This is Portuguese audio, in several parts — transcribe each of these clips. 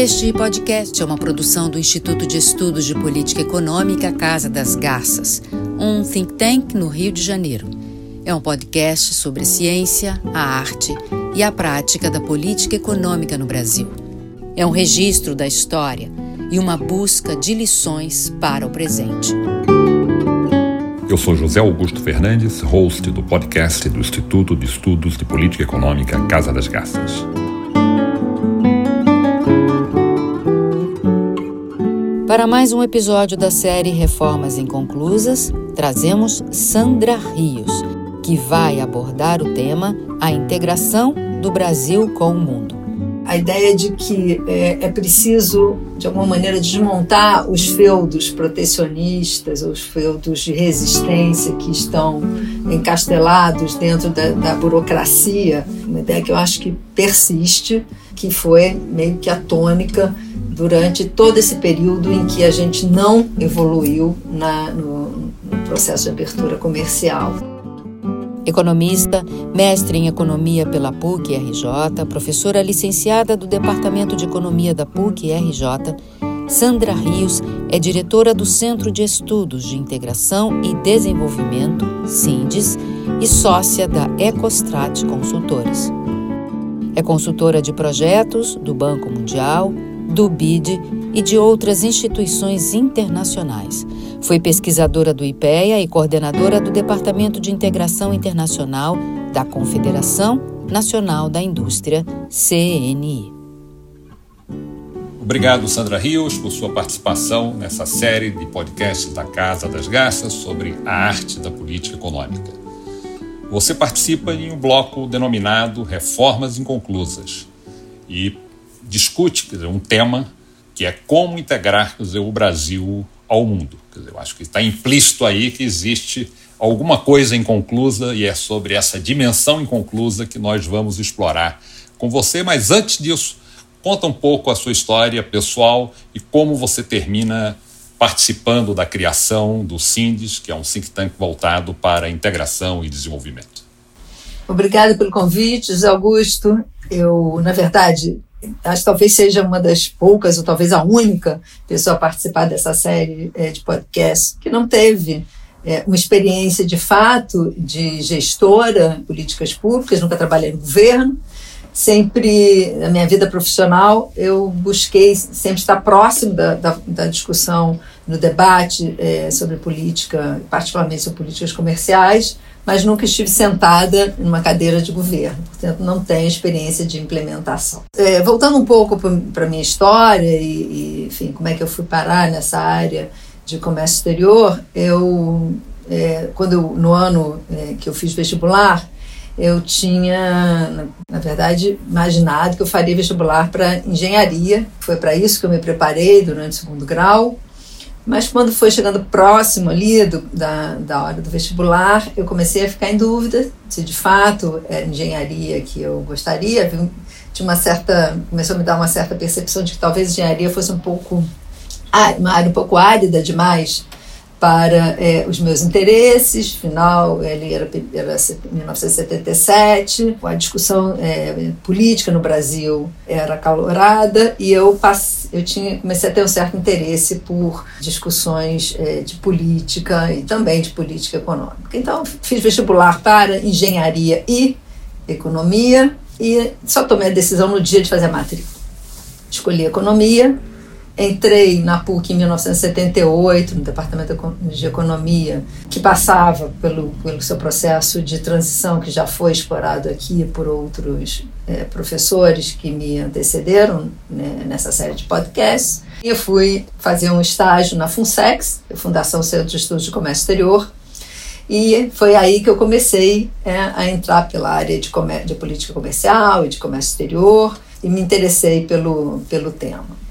Este podcast é uma produção do Instituto de Estudos de Política Econômica Casa das Garças, um think tank no Rio de Janeiro. É um podcast sobre ciência, a arte e a prática da política econômica no Brasil. É um registro da história e uma busca de lições para o presente. Eu sou José Augusto Fernandes, host do podcast do Instituto de Estudos de Política Econômica Casa das Garças. Para mais um episódio da série Reformas Inconclusas, trazemos Sandra Rios, que vai abordar o tema A integração do Brasil com o mundo. A ideia de que é, é preciso, de alguma maneira, desmontar os feudos protecionistas, os feudos de resistência que estão encastelados dentro da, da burocracia, uma ideia que eu acho que persiste, que foi meio que a tônica durante todo esse período em que a gente não evoluiu na, no, no processo de abertura comercial. Economista, mestre em economia pela PUC RJ, professora licenciada do Departamento de Economia da PUC RJ, Sandra Rios é diretora do Centro de Estudos de Integração e Desenvolvimento, SINDES, e sócia da Ecostrat Consultores. É consultora de projetos do Banco Mundial, do BID e de outras instituições internacionais. Foi pesquisadora do IPEA e coordenadora do Departamento de Integração Internacional da Confederação Nacional da Indústria, CNI. Obrigado, Sandra Rios, por sua participação nessa série de podcasts da Casa das Garças sobre a arte da política econômica. Você participa em um bloco denominado Reformas Inconclusas e discute dizer, um tema que é como integrar dizer, o Brasil ao mundo. Dizer, eu acho que está implícito aí que existe alguma coisa inconclusa e é sobre essa dimensão inconclusa que nós vamos explorar com você. Mas antes disso, conta um pouco a sua história pessoal e como você termina participando da criação do SINDES, que é um think tank voltado para integração e desenvolvimento. Obrigada pelo convite, José Augusto. Eu, na verdade, acho que talvez seja uma das poucas, ou talvez a única pessoa a participar dessa série é, de podcast que não teve é, uma experiência de fato de gestora em políticas públicas, nunca trabalhei no governo. Sempre, na minha vida profissional, eu busquei sempre estar próximo da, da, da discussão, no debate é, sobre política, particularmente sobre políticas comerciais, mas nunca estive sentada numa cadeira de governo, portanto não tenho experiência de implementação. É, voltando um pouco para a minha história e, e, enfim, como é que eu fui parar nessa área de comércio exterior, eu, é, quando eu, no ano é, que eu fiz vestibular, eu tinha, na, verdade, imaginado que eu faria vestibular para engenharia. Foi para isso que eu me preparei durante o segundo grau. Mas quando foi chegando próximo ali do, da, da hora do vestibular, eu comecei a ficar em dúvida se de fato era engenharia que eu gostaria. Tinha uma certa, começou a me dar uma certa percepção de que talvez engenharia fosse um pouco uma área um pouco árida demais para é, os meus interesses. Final, ele era, era 1977, a discussão é, política no Brasil era calorada e eu passei, eu tinha comecei a ter um certo interesse por discussões é, de política e também de política econômica. Então fiz vestibular para engenharia e economia e só tomei a decisão no dia de fazer a matrícula. Escolhi economia Entrei na PUC em 1978, no Departamento de Economia, que passava pelo, pelo seu processo de transição, que já foi explorado aqui por outros é, professores que me antecederam né, nessa série de podcasts. Eu fui fazer um estágio na FUNSEX, Fundação Centro de Estudos de Comércio Exterior, e foi aí que eu comecei é, a entrar pela área de, de política comercial e de comércio exterior e me interessei pelo, pelo tema.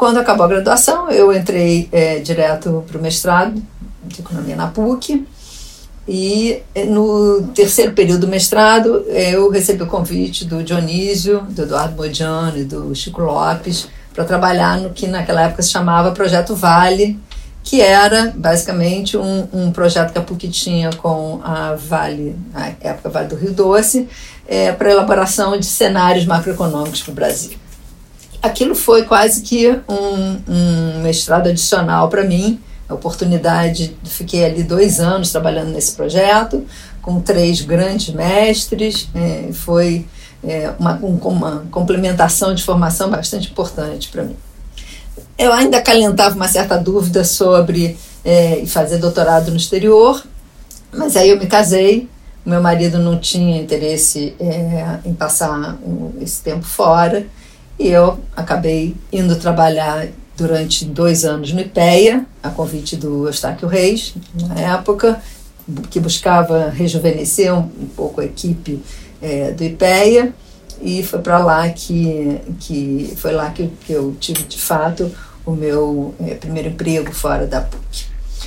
Quando acabou a graduação, eu entrei é, direto para o mestrado de economia na PUC. E é, no terceiro período do mestrado, eu recebi o convite do Dionísio, do Eduardo Modiano e do Chico Lopes para trabalhar no que naquela época se chamava Projeto Vale, que era basicamente um, um projeto que a PUC tinha com a Vale, na época Vale do Rio Doce, é, para elaboração de cenários macroeconômicos para o Brasil. Aquilo foi quase que um, um mestrado adicional para mim, a oportunidade, fiquei ali dois anos trabalhando nesse projeto, com três grandes mestres, é, foi é, uma, um, uma complementação de formação bastante importante para mim. Eu ainda acalentava uma certa dúvida sobre é, fazer doutorado no exterior, mas aí eu me casei, meu marido não tinha interesse é, em passar esse tempo fora, e eu acabei indo trabalhar durante dois anos no IPEA, a convite do Eustáquio Reis, na época, que buscava rejuvenescer um, um pouco a equipe é, do IPEA, e foi para lá que, que foi lá que, que eu tive de fato o meu é, primeiro emprego fora da PUC.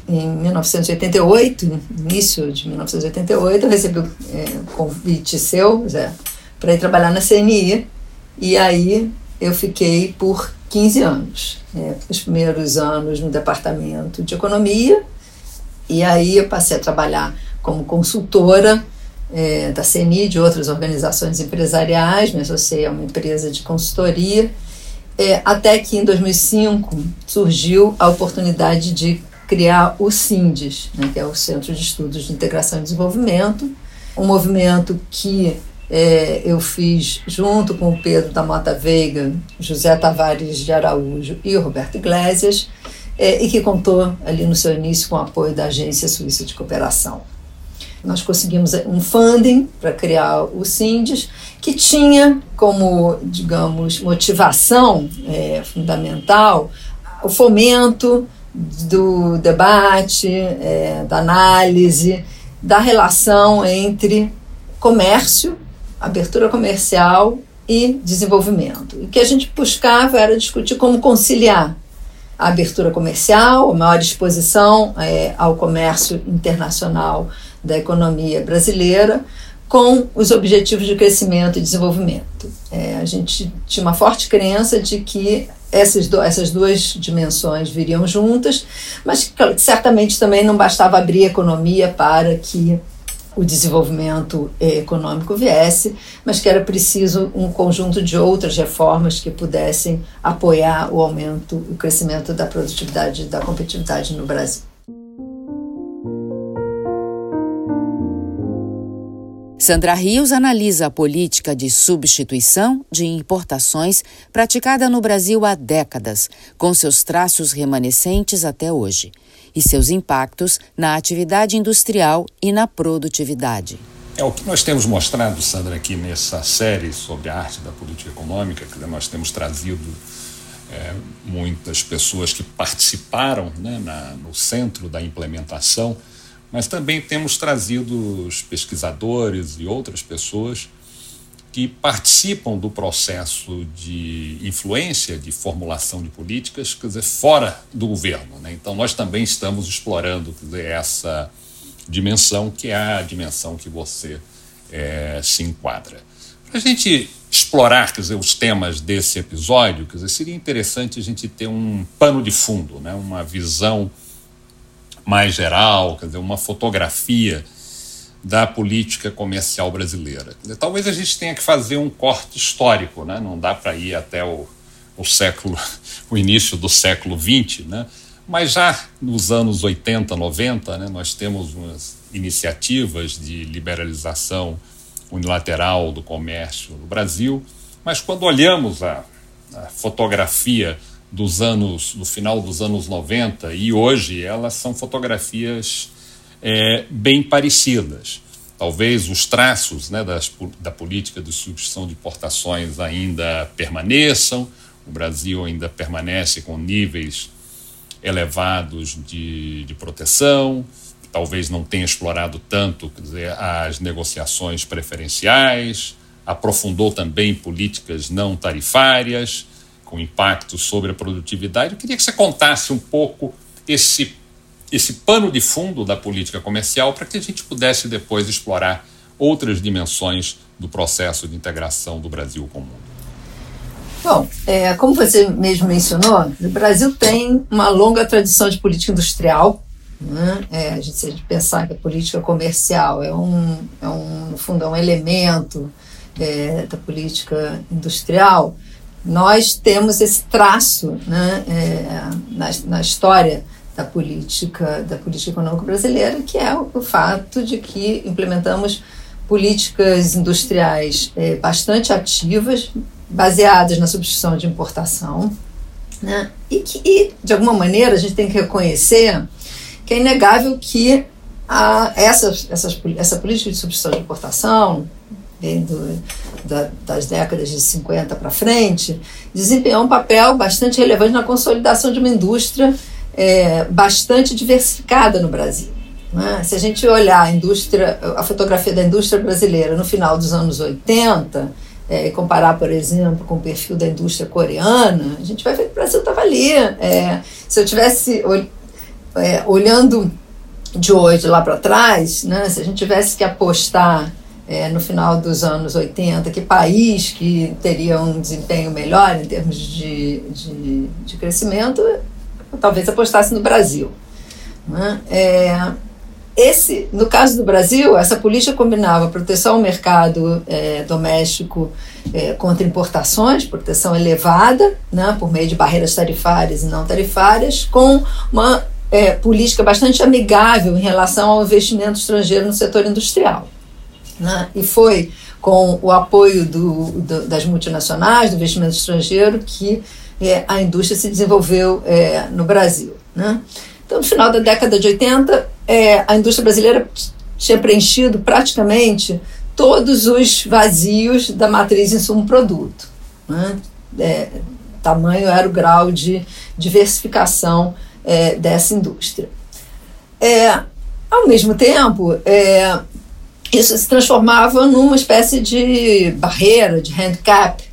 Em 1988, início de 1988, eu recebi o é, convite seu, Zé, para ir trabalhar na CNI, e aí eu fiquei por 15 anos. É, os primeiros anos no departamento de economia, e aí eu passei a trabalhar como consultora é, da CNI, de outras organizações empresariais, me associei a uma empresa de consultoria, é, até que em 2005 surgiu a oportunidade de criar o CINDES, né, que é o Centro de Estudos de Integração e Desenvolvimento, um movimento que é, eu fiz junto com o Pedro da Mota Veiga, José Tavares de Araújo e o Roberto Iglesias, é, e que contou ali no seu início com o apoio da Agência Suíça de Cooperação. Nós conseguimos um funding para criar o SINDES, que tinha como, digamos, motivação é, fundamental o fomento do debate, é, da análise, da relação entre comércio abertura comercial e desenvolvimento. E o que a gente buscava era discutir como conciliar a abertura comercial, a maior exposição é, ao comércio internacional da economia brasileira, com os objetivos de crescimento e desenvolvimento. É, a gente tinha uma forte crença de que essas, do, essas duas dimensões viriam juntas, mas certamente também não bastava abrir a economia para que o desenvolvimento eh, econômico viesse, mas que era preciso um conjunto de outras reformas que pudessem apoiar o aumento, o crescimento da produtividade e da competitividade no Brasil. Sandra Rios analisa a política de substituição de importações praticada no Brasil há décadas, com seus traços remanescentes até hoje e seus impactos na atividade industrial e na produtividade. É o que nós temos mostrado, Sandra, aqui nessa série sobre a arte da política econômica, que nós temos trazido é, muitas pessoas que participaram né, na, no centro da implementação, mas também temos trazido os pesquisadores e outras pessoas que participam do processo de influência, de formulação de políticas, quer dizer, fora do governo. Né? Então, nós também estamos explorando dizer, essa dimensão, que é a dimensão que você é, se enquadra. Para a gente explorar quer dizer, os temas desse episódio, quer dizer, seria interessante a gente ter um pano de fundo, né? uma visão mais geral, quer dizer, uma fotografia da política comercial brasileira. Talvez a gente tenha que fazer um corte histórico, né? não dá para ir até o, o século, o início do século XX, né? mas já nos anos 80, 90, né, nós temos umas iniciativas de liberalização unilateral do comércio no Brasil, mas quando olhamos a, a fotografia dos anos, do final dos anos 90 e hoje, elas são fotografias é, bem parecidas. Talvez os traços né, das, da política de substituição de importações ainda permaneçam, o Brasil ainda permanece com níveis elevados de, de proteção, talvez não tenha explorado tanto dizer, as negociações preferenciais, aprofundou também políticas não tarifárias, com impacto sobre a produtividade. Eu queria que você contasse um pouco esse esse pano de fundo da política comercial para que a gente pudesse depois explorar outras dimensões do processo de integração do Brasil com o mundo. Bom, é, como você mesmo mencionou, o Brasil tem uma longa tradição de política industrial. Né? É, a gente, se a gente pensar que a política comercial é um, é um no fundo, é um elemento é, da política industrial, nós temos esse traço né, é, na, na história da política da política econômica brasileira, que é o, o fato de que implementamos políticas industriais é, bastante ativas, baseadas na substituição de importação, né? e que, e, de alguma maneira, a gente tem que reconhecer que é inegável que a, essas, essa política de substituição de importação, do, da, das décadas de 50 para frente, desempenhou um papel bastante relevante na consolidação de uma indústria é, bastante diversificada no Brasil. Né? Se a gente olhar a indústria, a fotografia da indústria brasileira no final dos anos 80 é, e comparar, por exemplo, com o perfil da indústria coreana, a gente vai ver que o Brasil estava ali. É, se eu tivesse é, olhando de hoje lá para trás, né, se a gente tivesse que apostar é, no final dos anos 80, que país que teria um desempenho melhor em termos de, de, de crescimento, talvez apostasse no Brasil. Né? É, esse, no caso do Brasil, essa política combinava proteção ao mercado é, doméstico é, contra importações, proteção elevada, né, por meio de barreiras tarifárias e não tarifárias, com uma é, política bastante amigável em relação ao investimento estrangeiro no setor industrial. Né? E foi com o apoio do, do, das multinacionais, do investimento estrangeiro, que é, a indústria se desenvolveu é, no Brasil. Né? Então, no final da década de 80, é, a indústria brasileira tinha preenchido praticamente todos os vazios da matriz insumo-produto. Né? É, tamanho era o grau de diversificação é, dessa indústria. É, ao mesmo tempo, é, isso se transformava numa espécie de barreira, de handicap,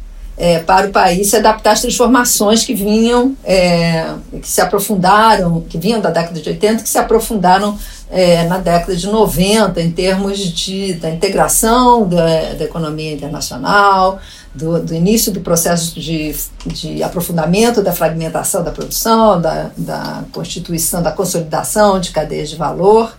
é, para o país se adaptar às transformações que vinham, é, que se aprofundaram, que vinham da década de 80, que se aprofundaram é, na década de 90, em termos de, da integração da, da economia internacional, do, do, início do processo de, de aprofundamento da fragmentação da produção, da, da constituição, da consolidação de cadeias de valor.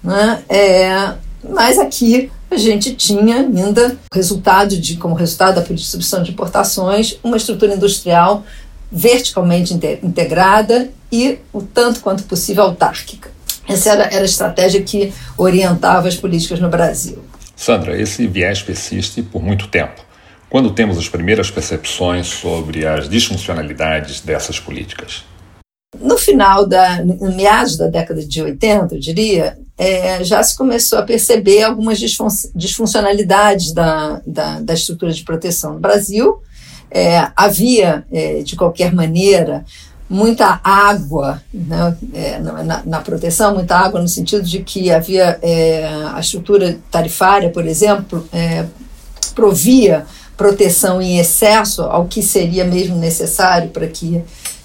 Né? É, mas aqui a gente tinha ainda resultado de, como resultado da substituição de importações, uma estrutura industrial verticalmente integrada e o tanto quanto possível autárquica. Essa era, era a estratégia que orientava as políticas no Brasil. Sandra, esse viés persiste por muito tempo. Quando temos as primeiras percepções sobre as disfuncionalidades dessas políticas? No final da, no meados da década de 80, eu diria, é, já se começou a perceber algumas disfun disfuncionalidades da, da, da, estrutura de proteção no Brasil. É, havia, é, de qualquer maneira, muita água né, é, na, na, proteção, muita água no sentido de que havia é, a estrutura tarifária, por exemplo, é, provia proteção em excesso ao que seria mesmo necessário para que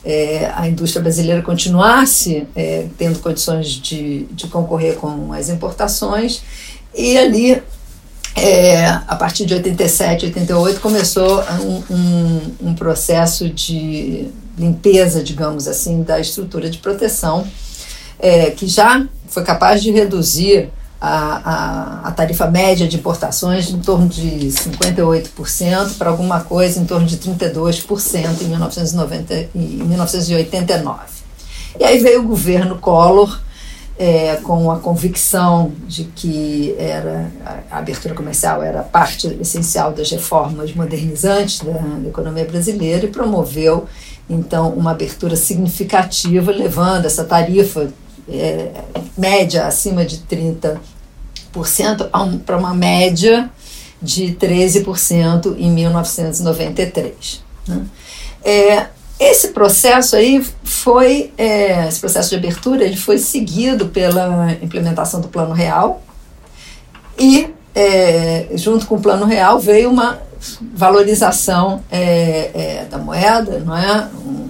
é, a indústria brasileira continuasse é, tendo condições de, de concorrer com as importações. E ali, é, a partir de 87, 88, começou um, um, um, processo de limpeza, digamos assim, da estrutura de proteção, é, que já foi capaz de reduzir a, a, a, tarifa média de importações em torno de 58% para alguma coisa em torno de 32% em, 1990, em 1989. E aí veio o governo Collor é, com a convicção de que era, a abertura comercial era parte essencial das reformas modernizantes da, da economia brasileira e promoveu então uma abertura significativa, levando essa tarifa é, média acima de 30% um, para uma média de 13% em 1993. Né? É, esse processo aí foi, é, esse processo de abertura, ele foi seguido pela implementação do Plano Real e, é, junto com o Plano Real, veio uma valorização é, é, da moeda, não é?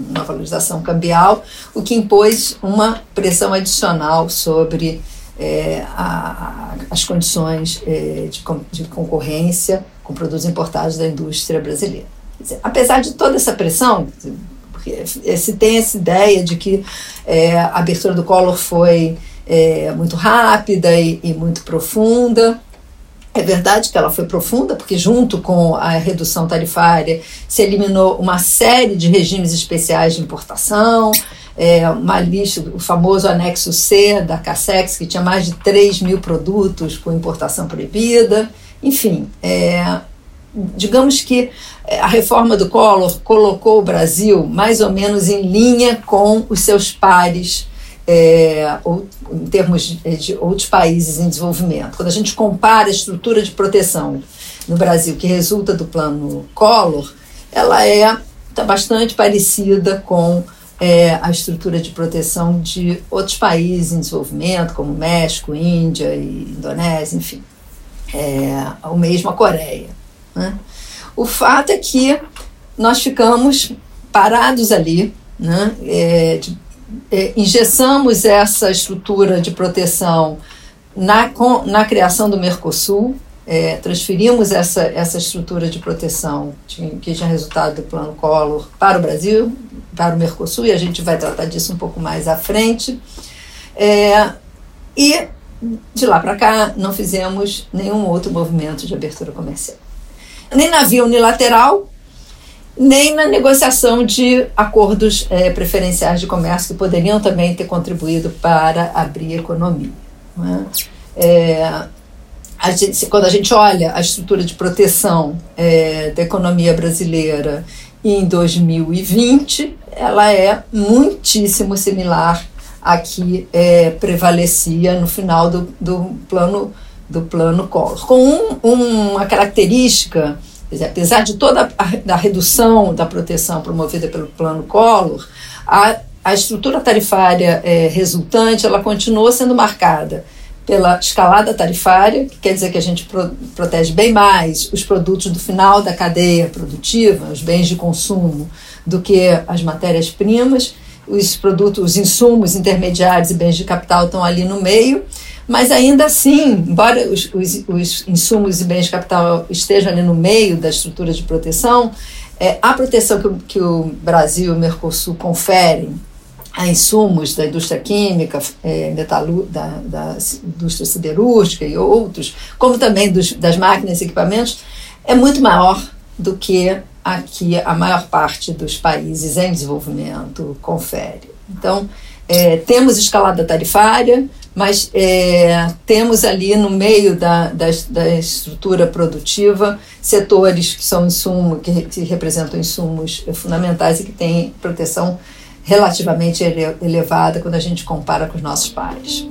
uma valorização cambial, o que impôs uma pressão adicional sobre é, a, as condições é, de, de, concorrência com produtos importados da indústria brasileira. Dizer, apesar de toda essa pressão, porque se tem essa ideia de que é, a abertura do Collor foi é, muito rápida e, e muito profunda, É verdade que ela foi profunda, porque junto com a redução tarifária se eliminou uma série de regimes especiais de importação, é, uma lista, o famoso anexo C da CASEX, que tinha mais de 3 mil produtos com importação proibida. Enfim, é, digamos que é, a reforma do Collor colocou o Brasil mais ou menos em linha com os seus pares é, ou, em termos de, de, outros países em desenvolvimento. Quando a gente compara a estrutura de proteção no Brasil, que resulta do plano Collor, ela é tá bastante parecida com é, a estrutura de proteção de outros países em desenvolvimento, como México, Índia e Indonésia, enfim. É, o mesmo a Coreia. Né? O fato é que nós ficamos parados ali, né? É, de, é, engessamos essa estrutura de proteção na, com, na criação do Mercosul, é, transferimos essa, essa estrutura de proteção que tinha resultado do plano Collor para o Brasil, para o Mercosul, e a gente vai tratar disso um pouco mais à frente. É, e de lá para cá não fizemos nenhum outro movimento de abertura comercial. Nem na via unilateral, nem na negociação de acordos é, preferenciais de comércio que poderiam também ter contribuído para abrir a economia. É? É, a gente, quando a gente olha a estrutura de proteção é, da economia brasileira em 2020, ela é muitíssimo similar à que prevalecia no final do, do plano do plano Collor, com um, uma característica Dizer, apesar de toda a, a, redução da proteção promovida pelo plano Collor, a, a estrutura tarifária é, resultante ela continua sendo marcada pela escalada tarifária, que quer dizer que a gente pro, protege bem mais os produtos do final da cadeia produtiva, os bens de consumo, do que as matérias-primas. Os produtos, os insumos intermediários e bens de capital estão ali no meio. Mas ainda assim, embora os, os, os, insumos e bens de capital estejam ali no meio da estrutura de proteção, é, a proteção que, que o Brasil e o Mercosul conferem a insumos da indústria química, é, da, da, indústria siderúrgica e outros, como também dos, das máquinas e equipamentos, é muito maior do que aqui a maior parte dos países em desenvolvimento confere. Então, é, temos escalada tarifária, mas é, temos ali no meio da, da, da, estrutura produtiva setores que são insumos, que, que representam insumos fundamentais e que têm proteção relativamente ele, elevada quando a gente compara com os nossos pares.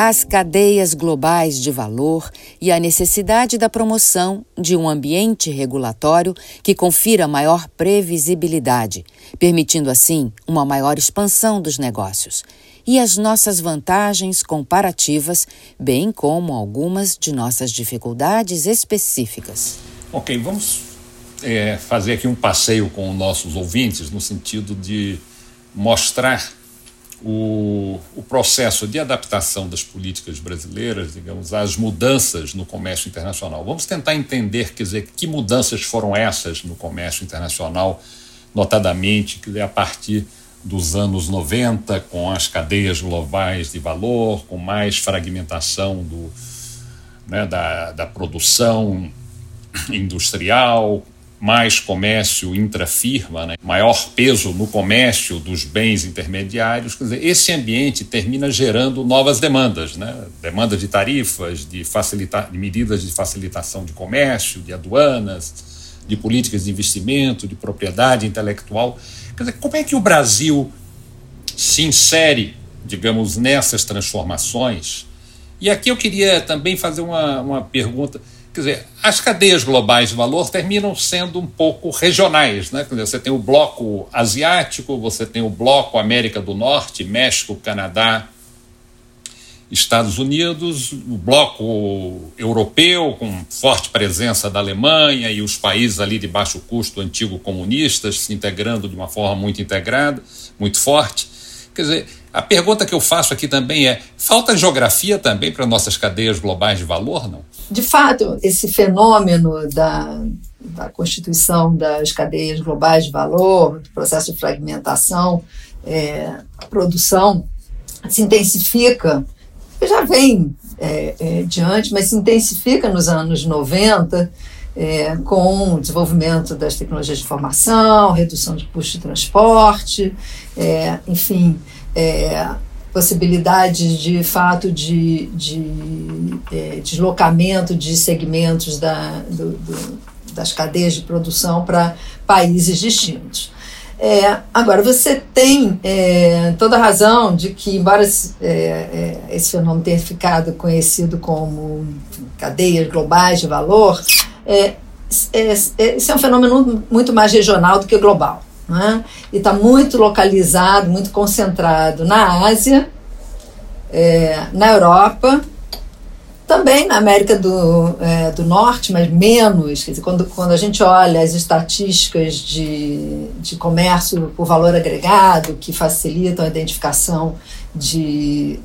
As cadeias globais de valor e a necessidade da promoção de um ambiente regulatório que confira maior previsibilidade, permitindo assim uma maior expansão dos negócios, e as nossas vantagens comparativas, bem como algumas de nossas dificuldades específicas. Ok, vamos é, fazer aqui um passeio com nossos ouvintes no sentido de mostrar o, o, processo de adaptação das políticas brasileiras, digamos, às mudanças no comércio internacional. Vamos tentar entender, quer dizer, que mudanças foram essas no comércio internacional, notadamente, quer dizer, a partir dos anos 90, com as cadeias globais de valor, com mais fragmentação do, né, da, da produção industrial, mais comércio intrafirma, né? maior peso no comércio dos bens intermediários, quer dizer, esse ambiente termina gerando novas demandas, né? demanda de tarifas, de, de medidas de facilitação de comércio, de aduanas, de políticas de investimento, de propriedade intelectual. Quer dizer, como é que o Brasil se insere, digamos, nessas transformações? E aqui eu queria também fazer uma, uma pergunta Quer dizer, as cadeias globais de valor terminam sendo um pouco regionais. Né? Quer dizer, você tem o bloco asiático, você tem o bloco América do Norte, México, Canadá, Estados Unidos, o bloco europeu, com forte presença da Alemanha e os países ali de baixo custo antigo comunistas se integrando de uma forma muito integrada, muito forte. Quer dizer, a pergunta que eu faço aqui também é: falta geografia também para nossas cadeias globais de valor, não? De fato, esse fenômeno da, da constituição das cadeias globais de valor, do processo de fragmentação, é, a produção se intensifica já vem é, é, diante, mas se intensifica nos anos 90 é, com o desenvolvimento das tecnologias de informação, redução de custo de transporte, é, enfim, é, possibilidades de fato de, de é, deslocamento de segmentos da, do, do, das cadeias de produção para países distintos. É, agora, você tem é, toda a razão de que, embora é, é esse fenômeno tenha ficado conhecido como cadeias globais de valor, é, é, esse é um fenômeno muito mais regional do que global. Né? E está muito localizado, muito concentrado na Ásia, na Europa também na América do, é, do Norte, mas menos. Quer dizer, quando, quando a gente olha as estatísticas de, de comércio por valor agregado, que facilitam a identificação de,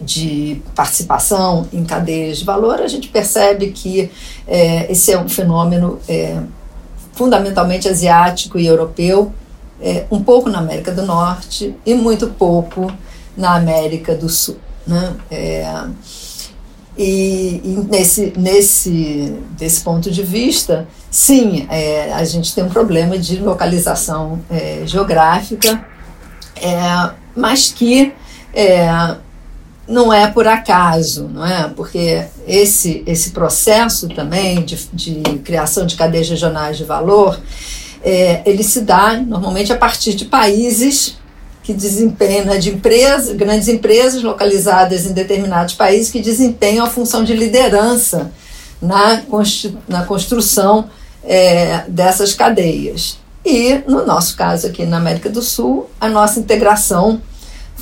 de participação em cadeias de valor, a gente percebe que é, esse é um fenômeno é, fundamentalmente asiático e europeu, é, um pouco na América do Norte e muito pouco na América do Sul. Né? É, e, e, nesse, nesse desse ponto de vista, sim, é, a gente tem um problema de localização é, geográfica, é, mas que é, não é por acaso, não é? Porque esse, esse processo também de, de criação de cadeias regionais de valor, é, ele se dá normalmente a partir de países que desempenham, de empresas, grandes empresas localizadas em determinados países que desempenham a função de liderança na, na construção é, dessas cadeias. E, no nosso caso aqui na América do Sul, a nossa integração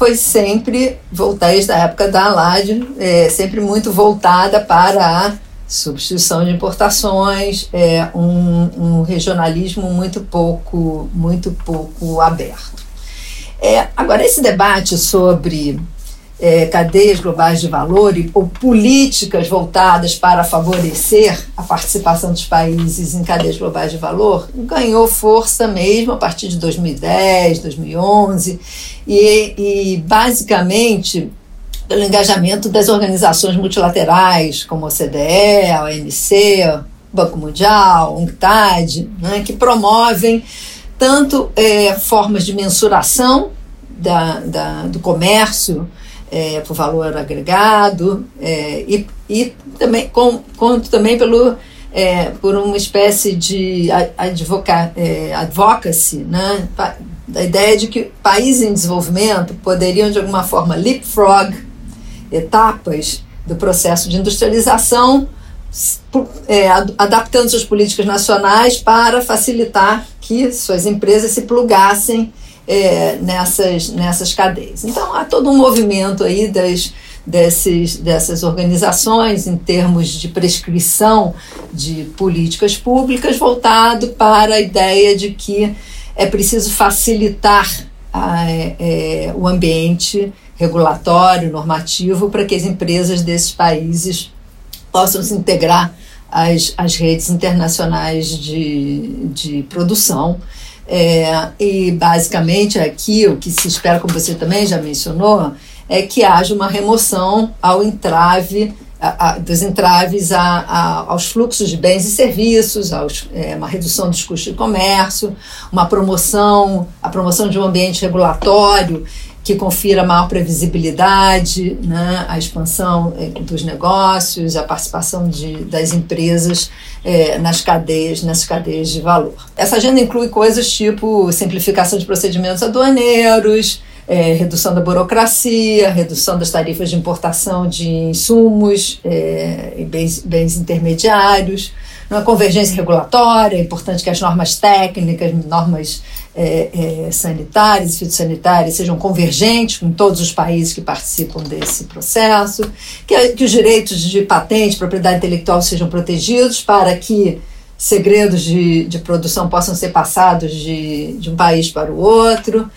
foi sempre, voltada desde a época da Alad, é, sempre muito voltada para a substituição de importações, é, um, um regionalismo muito pouco, muito pouco aberto. É, agora, esse debate sobre é, cadeias globais de valor e, ou políticas voltadas para favorecer a participação dos países em cadeias globais de valor ganhou força mesmo a partir de 2010, 2011 e, e basicamente pelo engajamento das organizações multilaterais como a OCDE, a OMC, Banco Mundial, UNCTAD, né, que promovem tanto é, formas de mensuração da, da do comércio é, por valor agregado é, e, e também com, quanto também pelo é, por uma espécie de advoca, é, advocacy, né? da ideia de que países em desenvolvimento poderiam de alguma forma leapfrog etapas do processo de industrialização é, adaptando suas políticas nacionais para facilitar que suas empresas se plugassem é, nessas, nessas cadeias. Então, há todo um movimento aí das, desses, dessas organizações em termos de prescrição de políticas públicas voltado para a ideia de que é preciso facilitar a, é, o ambiente regulatório, normativo, para que as empresas desses países possam se integrar às, às redes internacionais de, de produção. É, e basicamente aqui o que se espera, como você também já mencionou, é que haja uma remoção ao entrave a, a, dos entraves a, aos fluxos de bens e serviços, aos, é, uma redução dos custos de comércio, uma promoção, a promoção de um ambiente regulatório que confira maior previsibilidade, né, expansão eh, dos negócios, a participação de, das empresas é, nas cadeias, nas cadeias de valor. Essa agenda inclui coisas tipo simplificação de procedimentos aduaneiros, é, redução da burocracia, redução das tarifas de importação de insumos é, e bens, bens intermediários, uma convergência regulatória, é importante que as normas técnicas, normas é, é, sanitárias e fitossanitárias sejam convergentes com todos os países que participam desse processo, que, que os direitos de patente, propriedade intelectual sejam protegidos para que segredos de, de produção possam ser passados de, de um país para o outro,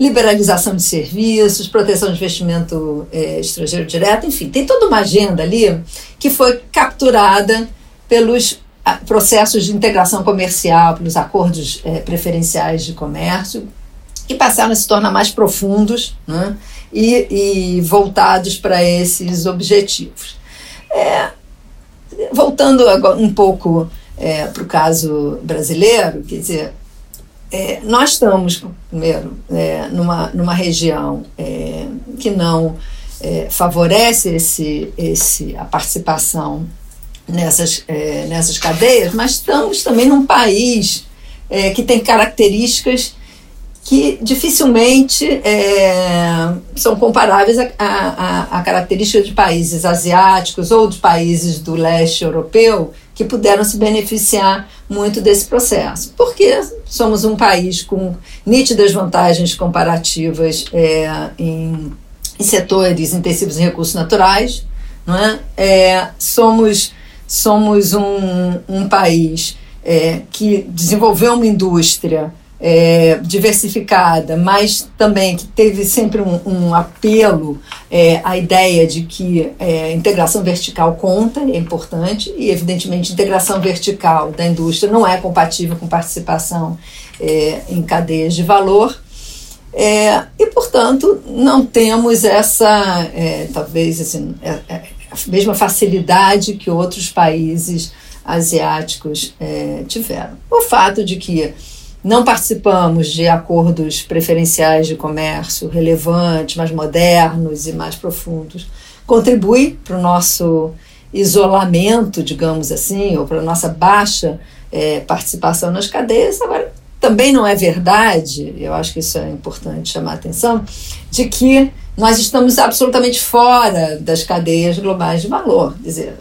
liberalização de serviços, proteção de investimento é, estrangeiro direto, enfim, tem toda uma agenda ali que foi capturada pelos processos de integração comercial, pelos acordos é, preferenciais de comércio, que passaram a se tornar mais profundos né, e, e voltados para esses objetivos. É, voltando um pouco é, para o caso brasileiro, quer dizer, é, nós estamos, primeiro, é, numa, numa região é, que não é, favorece esse, esse, a participação nessas, é, nessas cadeias, mas estamos também num país é, que tem características que dificilmente é, são comparáveis a, a, a, características de países asiáticos ou de países do leste europeu que puderam se beneficiar muito desse processo. Porque somos um país com nítidas vantagens comparativas é, em, em, setores intensivos em recursos naturais, não é? é somos, somos um, um país é, que desenvolveu uma indústria é, diversificada, mas também que teve sempre um, um apelo é, à ideia de que é, integração vertical conta, é importante, e evidentemente integração vertical da indústria não é compatível com participação é, em cadeias de valor. É, e, portanto, não temos essa, é, talvez, assim, mesma facilidade que outros países asiáticos tiveram. O fato de que não participamos de acordos preferenciais de comércio relevantes, mais modernos e mais profundos. Contribui para o nosso isolamento, digamos assim, ou para a nossa baixa é, participação nas cadeias. Agora, também não é verdade, eu acho que isso é importante chamar a atenção, de que nós estamos absolutamente fora das cadeias globais de valor. Quer dizer,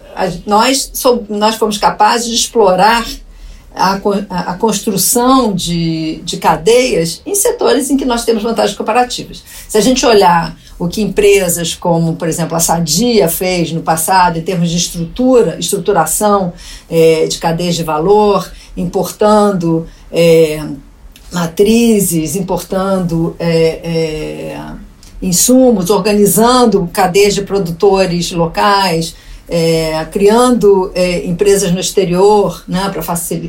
nós, nós fomos capazes de explorar a, a, construção de, de cadeias em setores em que nós temos vantagens comparativas. Se a gente olhar o que empresas como, por exemplo, a Sadia fez no passado em termos de estrutura, estruturação é, de cadeias de valor, importando é, matrizes, importando é, é insumos, organizando cadeias de produtores locais, é, criando é, empresas no exterior, né,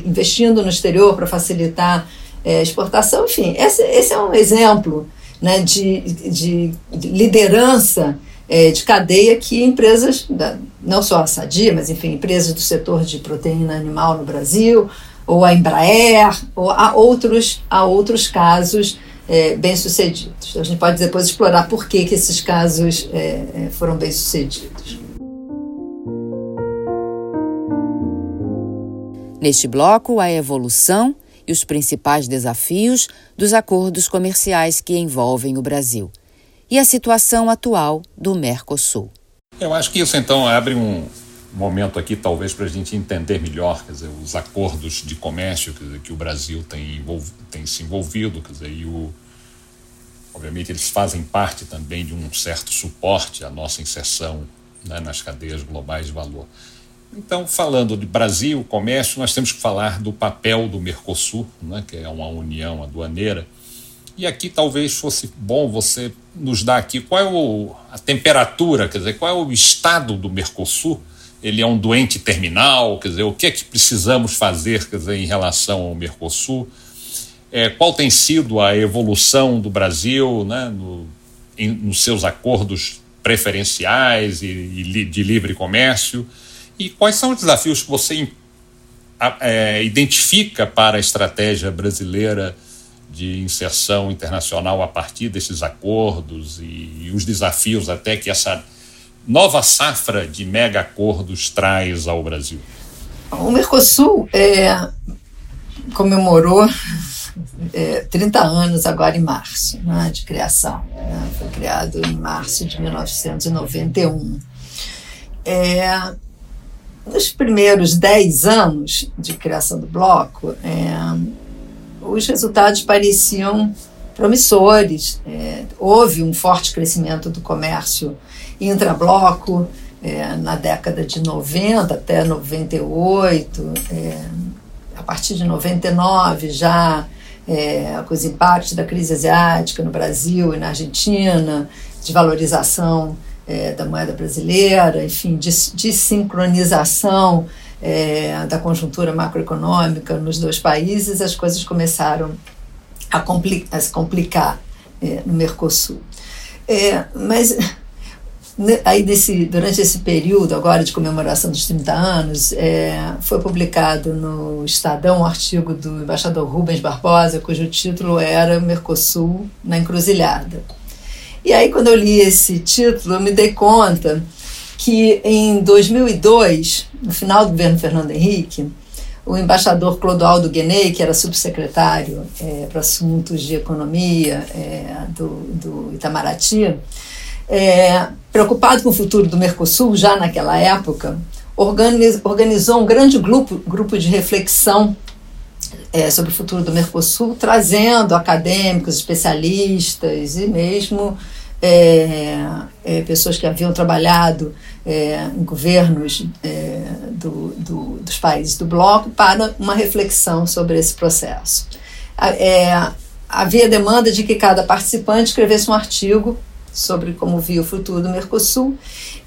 investindo no exterior para facilitar é, exportação. Enfim, esse, esse é um exemplo né, de, de, de liderança é, de cadeia que empresas, da, não só a Sadia, mas enfim, empresas do setor de proteína animal no Brasil, ou a Embraer, ou há outros, há outros casos é, bem-sucedidos. A gente pode depois explorar por que, que esses casos é, é foram bem-sucedidos. Neste bloco, a evolução e os principais desafios dos acordos comerciais que envolvem o Brasil e a situação atual do Mercosul. Eu acho que isso então abre um momento aqui, talvez, para a gente entender melhor dizer, os acordos de comércio dizer, que o Brasil tem, tem se envolvido, quer dizer, e o, obviamente eles fazem parte também de um certo suporte à nossa inserção né, nas cadeias globais de valor. Então, falando de Brasil, comércio, nós temos que falar do papel do Mercosul, né, que é uma união aduaneira. E aqui talvez fosse bom você nos dar aqui qual é o, a temperatura, quer dizer, qual é o estado do Mercosul. Ele é um doente terminal, quer dizer, o que é que precisamos fazer, quer dizer, em relação ao Mercosul? É, qual tem sido a evolução do Brasil, né, no, em, nos seus acordos preferenciais e, e de livre comércio? E quais são os desafios que você é, identifica para a estratégia brasileira de inserção internacional a partir desses acordos e, e os desafios até que essa nova safra de mega acordos traz ao Brasil? O Mercosul é, comemorou é, 30 anos agora em março né, de criação. Né, foi criado em março de 1991. É, nos primeiros dez anos de criação do bloco, é, os resultados pareciam promissores. É, houve um forte crescimento do comércio intrabloco é, na década de 90 até 98. É, a partir de 99 já é, com os impactos da crise asiática no Brasil e na Argentina, de valorização é, da moeda brasileira, enfim, de, de sincronização é, da conjuntura macroeconômica nos dois países, as coisas começaram a, compli a se complicar é, no Mercosul. É, mas aí desse, durante esse período agora de comemoração dos 30 anos, é, foi publicado no Estadão um artigo do embaixador Rubens Barbosa, cujo título era Mercosul na encruzilhada. E aí quando eu li esse título, eu me dei conta que em 2002, no final do governo Fernando Henrique, o embaixador Clodoaldo Guenei, que era subsecretário é, para assuntos de economia é, do, do Itamaraty, é, preocupado com o futuro do Mercosul, já naquela época, organiz, organizou um grande grupo, grupo de reflexão é, sobre o futuro do Mercosul, trazendo acadêmicos, especialistas e mesmo é, é, pessoas que haviam trabalhado é, em governos é, do, do, dos países do bloco para uma reflexão sobre esse processo. É, havia demanda de que cada participante escrevesse um artigo sobre como via o futuro do Mercosul.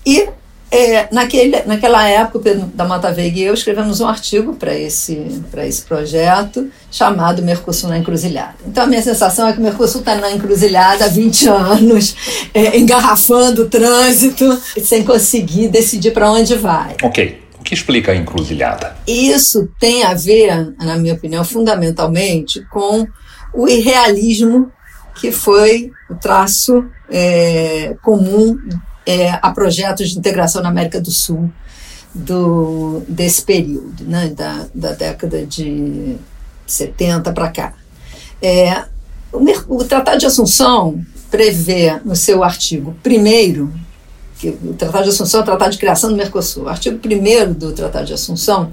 E é, naquele, naquela época, da Mata Veiga e eu escrevemos um artigo para esse, esse projeto chamado Mercosul na Encruzilhada. Então, a minha sensação é que o Mercosul está na encruzilhada há 20 anos, é, engarrafando o trânsito, sem conseguir decidir para onde vai. Ok. O que explica a encruzilhada? Isso tem a ver, na minha opinião, fundamentalmente com o irrealismo que foi o traço é, comum é, a projetos de integração na América do Sul do, desse período, né, da, da década de 70 para cá. É, o, o, Tratado de Assunção prevê no seu artigo 1 que o Tratado de Assunção é o Tratado de Criação do Mercosul. O artigo 1 do Tratado de Assunção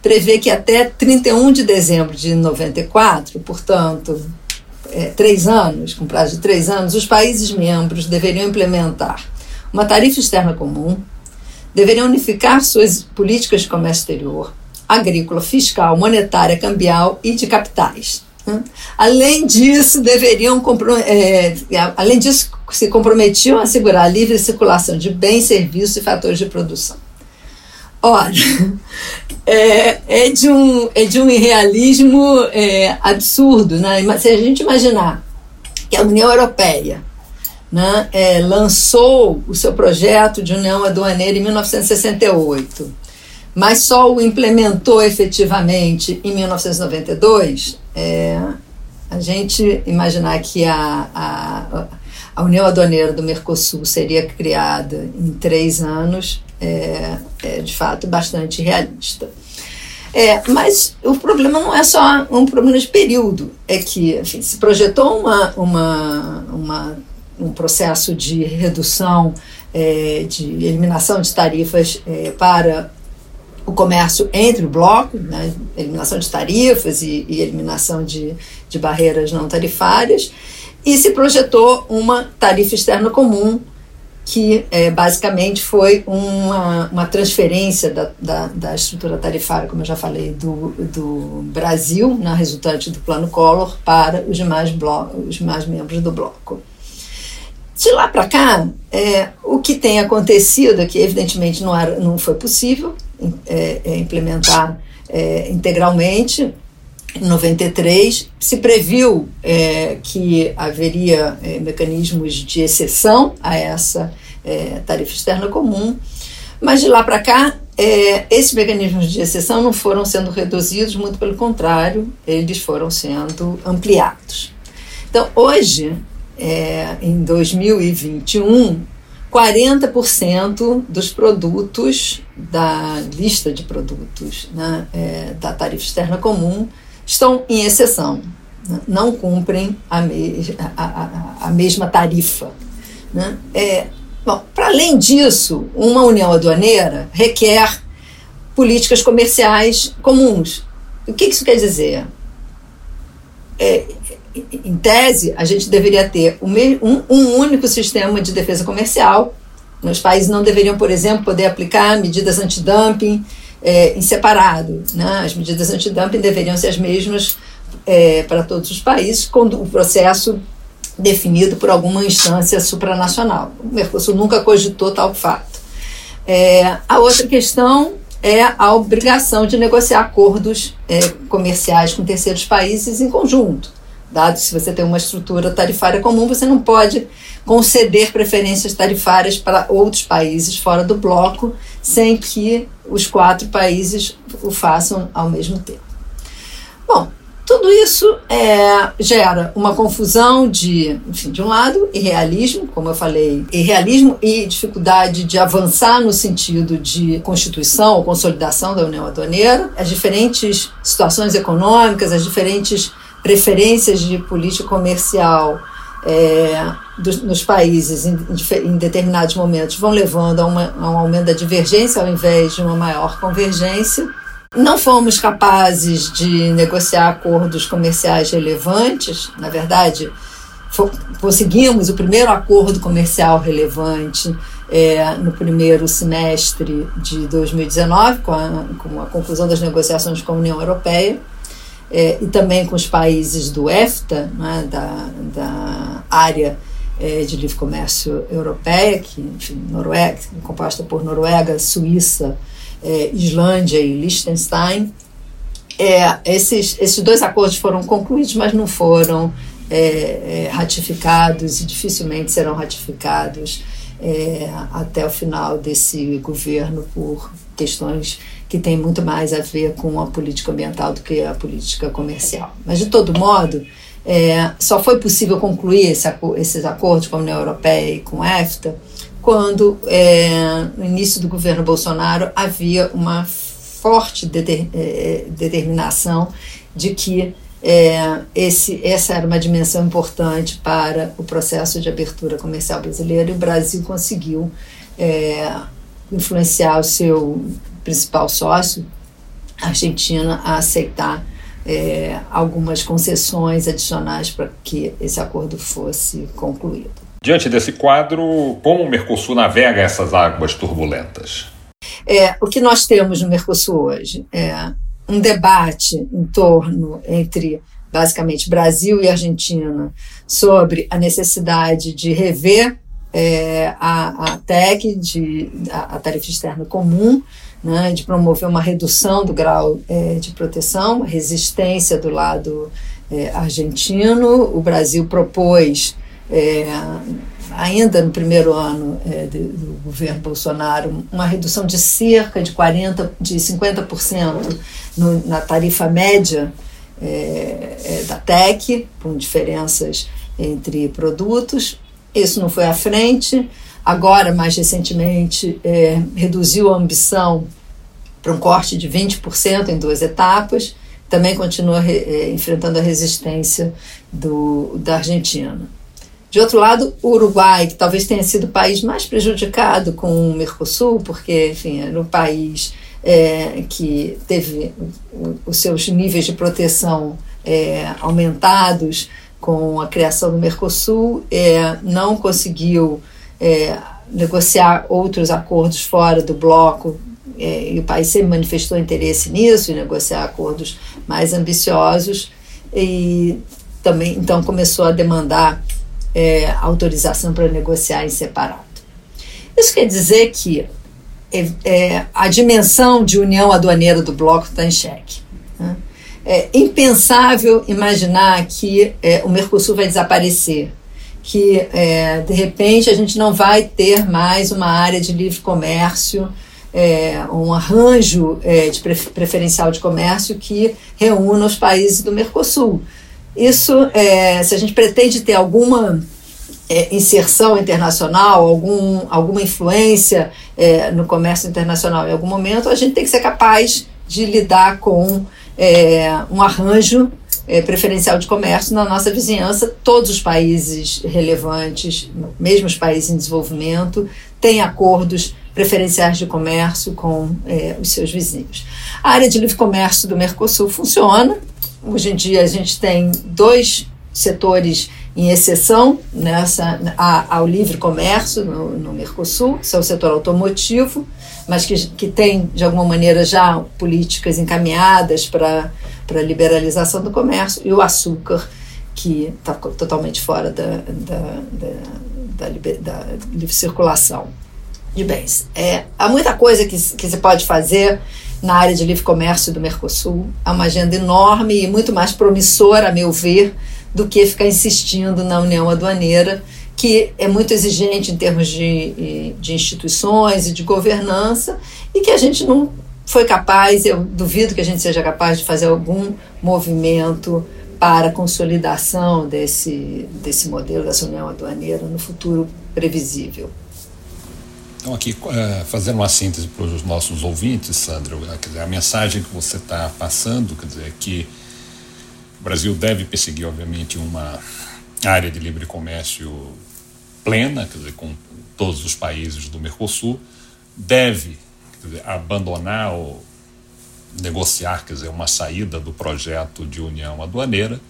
prevê que até 31 de dezembro de 94, portanto, é, três anos, com prazo de três anos, os países membros deveriam implementar uma tarifa externa comum, deveriam unificar suas políticas de comércio exterior, agrícola, fiscal, monetária, cambial e de capitais. Né? Além disso, deveriam é, além disso, se comprometiam a assegurar a livre circulação de bens, serviços e fatores de produção. Ora, é, é, de, um, é de um irrealismo é, absurdo. Né? Se a gente imaginar que a União Europeia né, é, lançou o seu projeto de união aduaneira em 1968, mas só o implementou efetivamente em 1992, é, a gente imaginar que a, a, a União Aduaneira do Mercosul seria criada em três anos é, é de fato bastante realista. É, mas o problema não é só um problema de período, é que enfim, se projetou uma, uma, uma, um processo de redução, é, de eliminação de tarifas é, para o comércio entre o bloco, né, eliminação de tarifas e, e eliminação de, de barreiras não tarifárias, e se projetou uma tarifa externa comum que é, basicamente foi uma, uma transferência da, da, da, estrutura tarifária, como eu já falei, do, do Brasil, na resultante do Plano Collor, para os demais, bloco, os demais membros do bloco. De lá para cá, é, o que tem acontecido, que evidentemente não, era, não foi possível é, é implementar é, integralmente, em 93, se previu é, que haveria é, mecanismos de exceção a essa é, tarifa externa comum, mas de lá para cá, é, esses mecanismos de exceção não foram sendo reduzidos, muito pelo contrário, eles foram sendo ampliados. Então, hoje, é, em 2021, 40% dos produtos da lista de produtos né, é, da tarifa externa comum estão em exceção, né? não cumprem a, me a, a, a mesma tarifa. Né? É, para além disso, uma união aduaneira requer políticas comerciais comuns. O que isso quer dizer? É, em tese, a gente deveria ter um, um único sistema de defesa comercial. Os países não deveriam, por exemplo, poder aplicar medidas antidumping é, em separado. Né? As medidas antidumping deveriam ser as mesmas é, para todos os países, com o processo definido por alguma instância supranacional. O Mercosul nunca cogitou tal fato. É, a outra questão é a obrigação de negociar acordos é, comerciais com terceiros países em conjunto. Dado que se você tem uma estrutura tarifária comum, você não pode conceder preferências tarifárias para outros países fora do bloco sem que os quatro países o façam ao mesmo tempo. Bom, tudo isso é, gera uma confusão de, enfim, de um lado, irrealismo, como eu falei, irrealismo e dificuldade de avançar no sentido de constituição ou consolidação da União Aduaneira, as diferentes situações econômicas, as diferentes preferências de política comercial é, dos, nos países em, em, determinados momentos vão levando a, uma, a um aumento da divergência ao invés de uma maior convergência. Não fomos capazes de negociar acordos comerciais relevantes, na verdade, conseguimos o primeiro acordo comercial relevante é, no primeiro semestre de 2019, com a, com a conclusão das negociações com a União Europeia. É, e também com os países do EFTA, né, da, da área é, de livre comércio europeia, que, enfim, Noruega, composta por Noruega, Suíça é, Islândia e Liechtenstein. É, esses, esses dois acordos foram concluídos, mas não foram é, é ratificados e dificilmente serão ratificados é, até o final desse governo por questões que têm muito mais a ver com a política ambiental do que a política comercial. Mas, de todo modo, é, só foi possível concluir esse, esses acordos com a União Europeia e com a EFTA quando, é, no início do governo Bolsonaro, havia uma forte deter, é, determinação de que é, esse, essa era uma dimensão importante para o processo de abertura comercial brasileiro e o Brasil conseguiu é, influenciar o seu principal sócio, a Argentina, a aceitar é, algumas concessões adicionais para que esse acordo fosse concluído. Diante desse quadro, como o Mercosul navega essas águas turbulentas? É, o que nós temos no Mercosul hoje é um debate em torno entre basicamente Brasil e Argentina sobre a necessidade de rever é, a, a TEC, de, a, a tarifa externa comum, né, de promover uma redução do grau é, de proteção, resistência do lado é, argentino. O Brasil propôs é, ainda no primeiro ano é, do, do, governo Bolsonaro, uma redução de cerca de 40%, de 50% no, na tarifa média é, é da TEC, com diferenças entre produtos. Isso não foi à frente. Agora, mais recentemente, é, reduziu a ambição para um corte de 20% em duas etapas. Também continua re, é, enfrentando a resistência do, da Argentina. De outro lado, o Uruguai, que talvez tenha sido o país mais prejudicado com o Mercosul, porque, enfim, era um país é, que teve os seus níveis de proteção é, aumentados com a criação do Mercosul, é, não conseguiu é, negociar outros acordos fora do bloco, é, e o país sempre manifestou interesse nisso, em negociar acordos mais ambiciosos, e também então começou a demandar é, autorização para negociar em separado. Isso quer dizer que é, é, a dimensão de união aduaneira do bloco está em xeque. Né? É impensável imaginar que é, o Mercosul vai desaparecer, que é, de repente a gente não vai ter mais uma área de livre comércio, é, um arranjo é, de preferencial de comércio que reúna os países do Mercosul. Isso, é, se a gente pretende ter alguma é, inserção internacional, algum, alguma influência é, no comércio internacional em algum momento, a gente tem que ser capaz de lidar com um arranjo é, preferencial de comércio na nossa vizinhança. Todos os países relevantes, mesmo os países em desenvolvimento, têm acordos preferenciais de comércio com é, os seus vizinhos. A área de livre comércio do Mercosul funciona, Hoje em dia a gente tem dois setores em exceção nessa a, ao livre comércio no, no Mercosul, que é o setor automotivo, mas que, que tem, de alguma maneira, já políticas encaminhadas para a liberalização do comércio, e o açúcar, que está totalmente fora da, da, da, da, livre circulação de bens. É, há muita coisa que, que se pode fazer na área de livre comércio do Mercosul. É uma agenda enorme e muito mais promissora, a meu ver, do que ficar insistindo na união aduaneira, que é muito exigente em termos de, de instituições e de governança, e que a gente não foi capaz, eu duvido que a gente seja capaz de fazer algum movimento para a consolidação desse, desse modelo dessa união aduaneira no futuro previsível. Então, aqui, uh, fazendo uma síntese para os nossos ouvintes, Sandra, a mensagem que você está passando, quer dizer, é que o Brasil deve perseguir, obviamente, uma área de livre comércio plena, quer dizer, com todos os países do Mercosul, deve dizer, abandonar ou negociar, quer dizer, uma saída do projeto de união aduaneira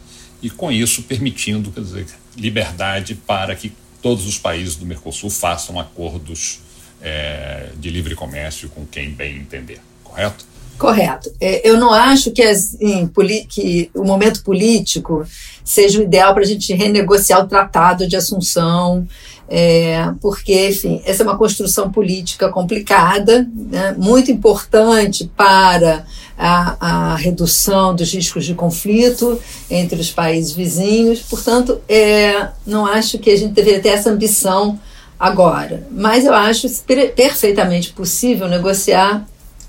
e com isso permitindo, quer dizer, liberdade para que todos os países do Mercosul façam acordos é, de livre comércio com quem bem entender, correto? Correto. É, eu não acho que, as, em, que, o momento político seja o ideal para a gente renegociar o tratado de Assunção, é, porque, enfim, essa é uma construção política complicada, né, muito importante para a, a, redução dos riscos de conflito entre os países vizinhos. Portanto, é, não acho que a gente deveria ter essa ambição agora, mas eu acho perfeitamente possível negociar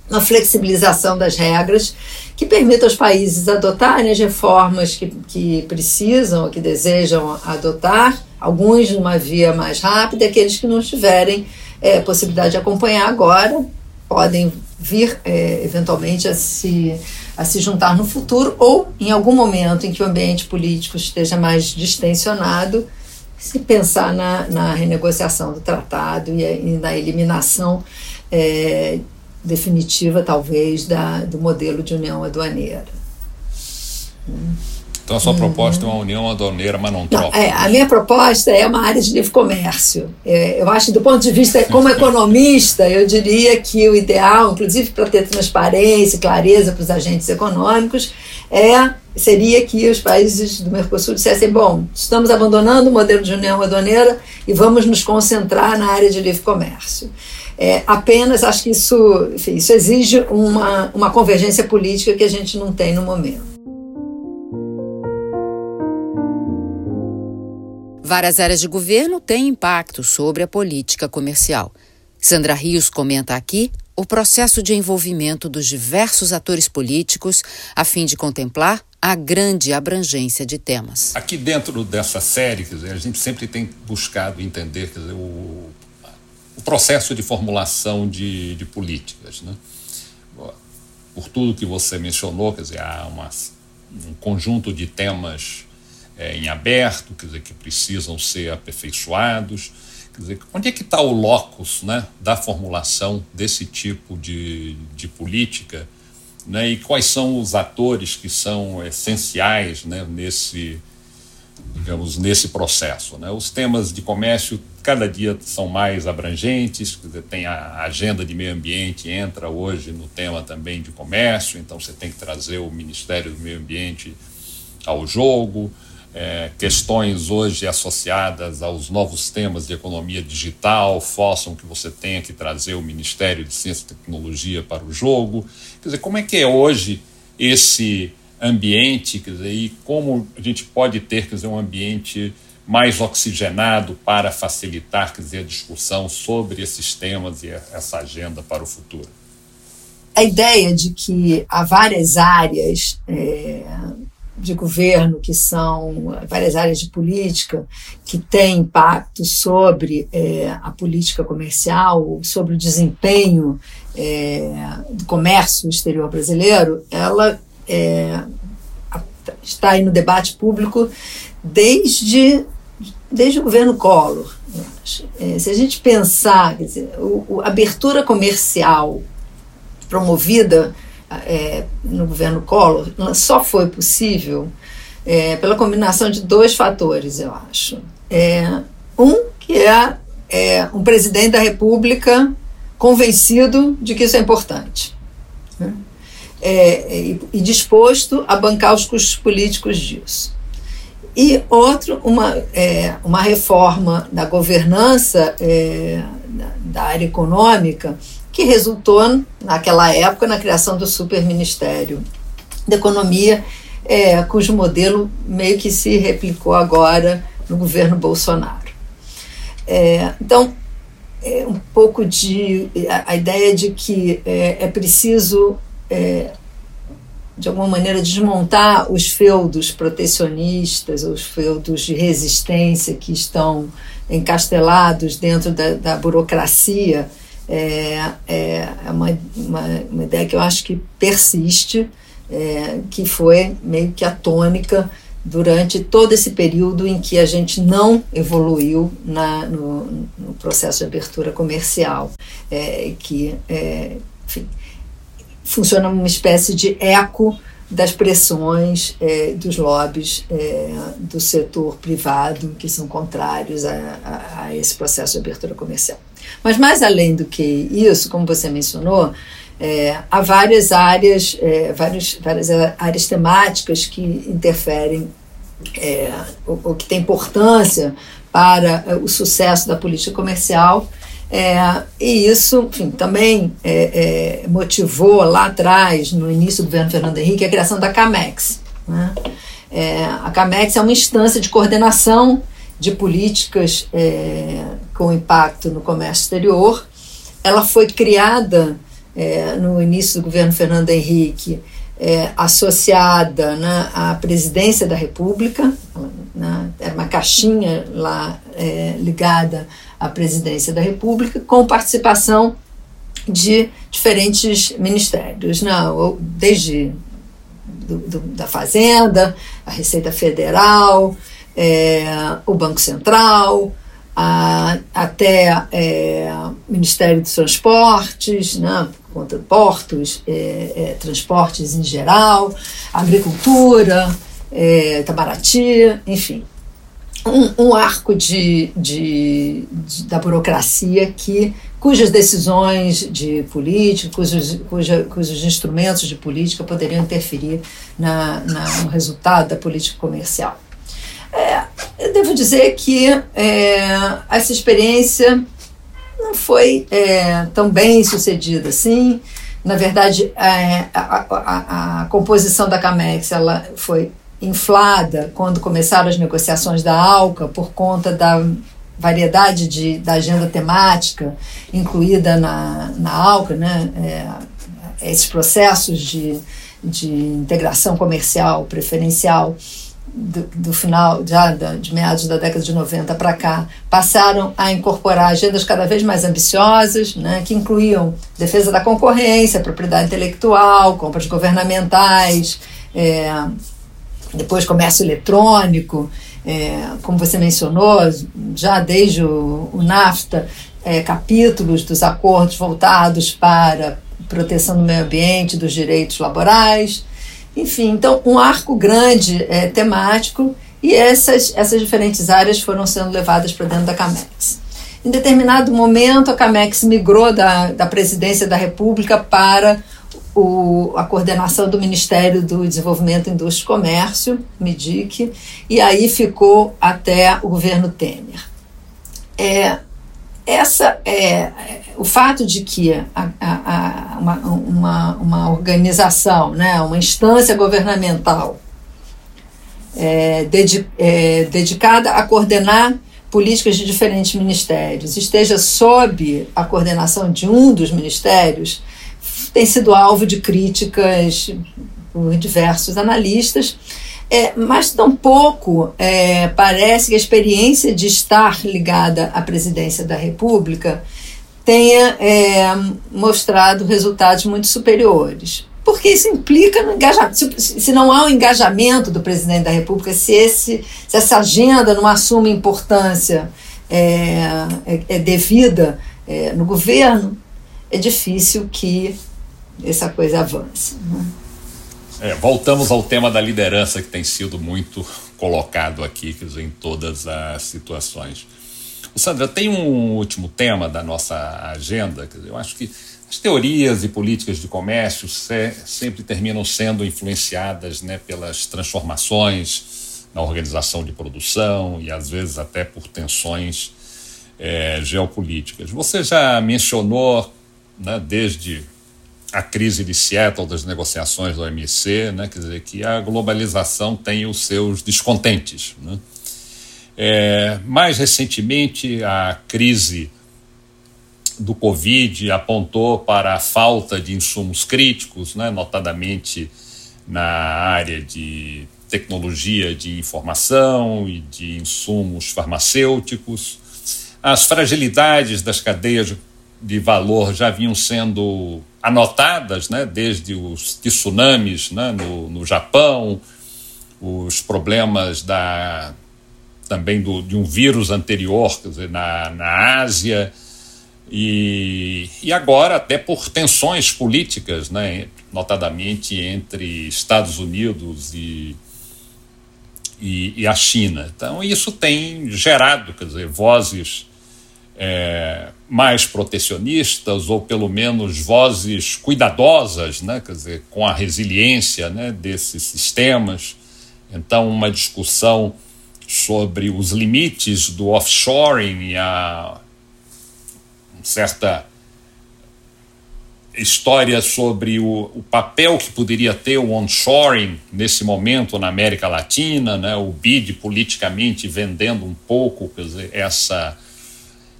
uma flexibilização das regras que permita aos países adotarem as reformas que, que precisam ou que desejam adotar, alguns numa via mais rápida, aqueles que não tiverem é, possibilidade de acompanhar agora podem vir é, eventualmente a se, a se juntar no futuro ou em algum momento em que o ambiente político esteja mais distensionado, se pensar na, na renegociação do tratado e, e na eliminação é, definitiva, talvez, da, do modelo de união aduaneira. Então a sua uhum. proposta é uma união aduaneira, mas não troca. É, a minha proposta é uma área de livre comércio. É, eu acho, do ponto de vista, como economista, eu diria que o ideal, inclusive para ter transparência e clareza para os agentes econômicos, é, seria que os países do Mercosul dissessem: bom, estamos abandonando o modelo de união aduaneira e vamos nos concentrar na área de livre comércio. É, apenas acho que isso, enfim, isso exige uma, uma convergência política que a gente não tem no momento. Várias áreas de governo têm impacto sobre a política comercial. Sandra Rios comenta aqui o processo de envolvimento dos diversos atores políticos a fim de contemplar a grande abrangência de temas. Aqui dentro dessa série, dizer, a gente sempre tem buscado entender dizer, o, o processo de formulação de, de políticas. Né? Por tudo que você mencionou, quer dizer, há uma, um conjunto de temas é, em aberto, quer dizer, que precisam ser aperfeiçoados. Quer dizer, onde é que está o locus né, da formulação desse tipo de, de política né, e quais são os atores que são essenciais né, nesse, digamos, nesse processo. Né? Os temas de comércio cada dia são mais abrangentes, tem a agenda de meio ambiente, entra hoje no tema também de comércio, então você tem que trazer o Ministério do Meio Ambiente ao jogo. É, questões hoje associadas aos novos temas de economia digital forçam que você tenha que trazer o Ministério de Ciência e Tecnologia para o jogo. Quer dizer, como é que é hoje esse ambiente, quer dizer, e como a gente pode ter, quer dizer, um ambiente mais oxigenado para facilitar, quer dizer, a discussão sobre esses temas e essa agenda para o futuro? A ideia de que há várias áreas é, de governo que são várias áreas de política que têm impacto sobre é, a política comercial, sobre o desempenho é, do comércio exterior brasileiro, ela é, está aí no debate público desde, desde o governo Collor. Se a gente pensar, dizer, a abertura comercial promovida é, no governo Collor só foi possível é, pela combinação de dois fatores, eu acho. É, um, que é, é um presidente da República convencido de que isso é importante. Né? é, e, e, disposto a bancar os custos políticos disso. E outro, uma, é, uma reforma da governança é, da área econômica que resultou, naquela época, na criação do Superministério da Economia, é, cujo modelo meio que se replicou agora no governo Bolsonaro. É, então, é um pouco de a, a ideia de que é, é preciso, é, de alguma maneira, desmontar os feudos protecionistas, os feudos de resistência que estão encastelados dentro da, da burocracia. É, é, é uma, uma, uma, ideia que eu acho que persiste, é, que foi meio que a tônica durante todo esse período em que a gente não evoluiu na, no, no processo de abertura comercial, é, que é, enfim, funciona uma espécie de eco das pressões é, dos lobbies é, do setor privado que são contrários a, a, a, esse processo de abertura comercial. Mas mais além do que isso, como você mencionou, é, há várias áreas, é, várias, várias áreas temáticas que interferem é, o, o, que tem importância para é, o sucesso da política comercial. É, e isso, enfim, também é, é, motivou lá atrás, no início do governo Fernando Henrique, a criação da CAMEX. Né? A CAMEX é uma instância de coordenação de políticas com impacto no comércio exterior. Ela foi criada no início do governo Fernando Henrique é, associada né, à presidência da República, né, era uma caixinha lá é, ligada à presidência da República, com participação de diferentes ministérios, né, desde do, do, da Fazenda, a Receita Federal, é, o Banco Central, a, até é, Ministério dos Transportes, né, conta portos, é, é, transportes em geral, agricultura, é, Itamaraty, enfim. Um, um arco de, de, de, da burocracia que cujas decisões de política, cujos, cuja, cujos instrumentos de política poderiam interferir na, na, no resultado da política comercial. É, eu devo dizer que é, essa experiência não foi é, tão bem sucedida assim. Na verdade, é, a, a, a, composição da CAMEX ela foi inflada quando começaram as negociações da ALCA por conta da variedade de, da agenda temática incluída na, na ALCA, né? É, esses processos de, de integração comercial preferencial do, do, final, já de meados da década de 90 para cá, passaram a incorporar agendas cada vez mais ambiciosas, né, que incluíam defesa da concorrência, propriedade intelectual, compras governamentais, é, depois comércio eletrônico, é, como você mencionou, já desde o, o NAFTA, é, capítulos dos acordos voltados para proteção do meio ambiente, dos direitos laborais. Enfim, então um arco grande é, temático e essas, essas diferentes áreas foram sendo levadas para dentro da CAMEX. Em determinado momento, a CAMEX migrou da, da presidência da República para o, a coordenação do Ministério do Desenvolvimento, Indústria e Comércio, MIDIC, e aí ficou até o governo Temer. É, essa é o fato de que a, a, a, uma, uma, uma, organização, né, uma instância governamental é, dedi, é, dedicada a coordenar políticas de diferentes ministérios. Esteja sob a coordenação de um dos ministérios tem sido alvo de críticas por diversos analistas. É, mas tampouco é, parece que a experiência de estar ligada à presidência da República tenha é, mostrado resultados muito superiores. Porque isso implica no engajamento. Se, se, não há um engajamento do presidente da República, se, esse, se essa agenda não assume importância é, é, é devida é, no governo, é difícil que essa coisa avance. Né? É, voltamos ao tema da liderança que tem sido muito colocado aqui quer dizer, em todas as situações. Sandra, tem um último tema da nossa agenda. Eu acho que as teorias e políticas de comércio se, sempre terminam sendo influenciadas né, pelas transformações na organização de produção e às vezes até por tensões é, geopolíticas. Você já mencionou, né, desde a crise de Seattle, das negociações do OMC, né? quer dizer, que a globalização tem os seus descontentes. Né? É, mais recentemente, a crise do Covid apontou para a falta de insumos críticos, né? notadamente na área de tecnologia de informação e de insumos farmacêuticos. As fragilidades das cadeias de valor já vinham sendo anotadas, né, desde os tsunamis né, no, no Japão, os problemas da, também do, de um vírus anterior quer dizer, na, na Ásia, e, e agora até por tensões políticas, né, notadamente entre Estados Unidos e, e, e a China. Então, isso tem gerado quer dizer, vozes é, mais protecionistas ou pelo menos vozes cuidadosas, né, quer dizer, com a resiliência né, desses sistemas. Então, uma discussão sobre os limites do offshoring e a certa história sobre o, o, papel que poderia ter o onshoring nesse momento na América Latina, né, o BID politicamente vendendo um pouco dizer, essa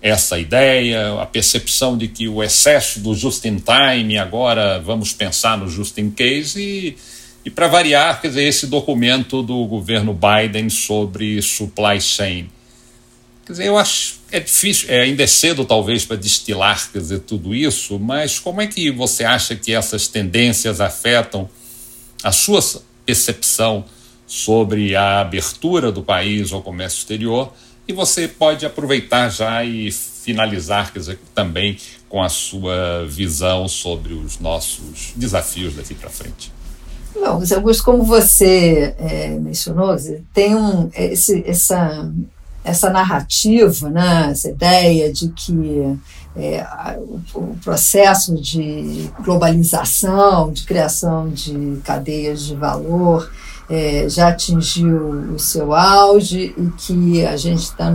essa ideia, a percepção de que o excesso do just in time, agora vamos pensar no just in case, e, e para variar, quer dizer, esse documento do governo Biden sobre supply chain. Quer dizer, eu acho é difícil, é, ainda é cedo talvez para destilar quer dizer, tudo isso, mas como é que você acha que essas tendências afetam a sua percepção sobre a abertura do país ao comércio exterior? E você pode aproveitar já e finalizar quer dizer, também com a sua visão sobre os nossos desafios daqui para frente. Bom, Augusto, como você é, mencionou, tem um, esse, essa, essa narrativa, né, essa ideia de que é, o, o, processo de globalização, de criação de cadeias de valor, é, já atingiu o seu auge e que a gente está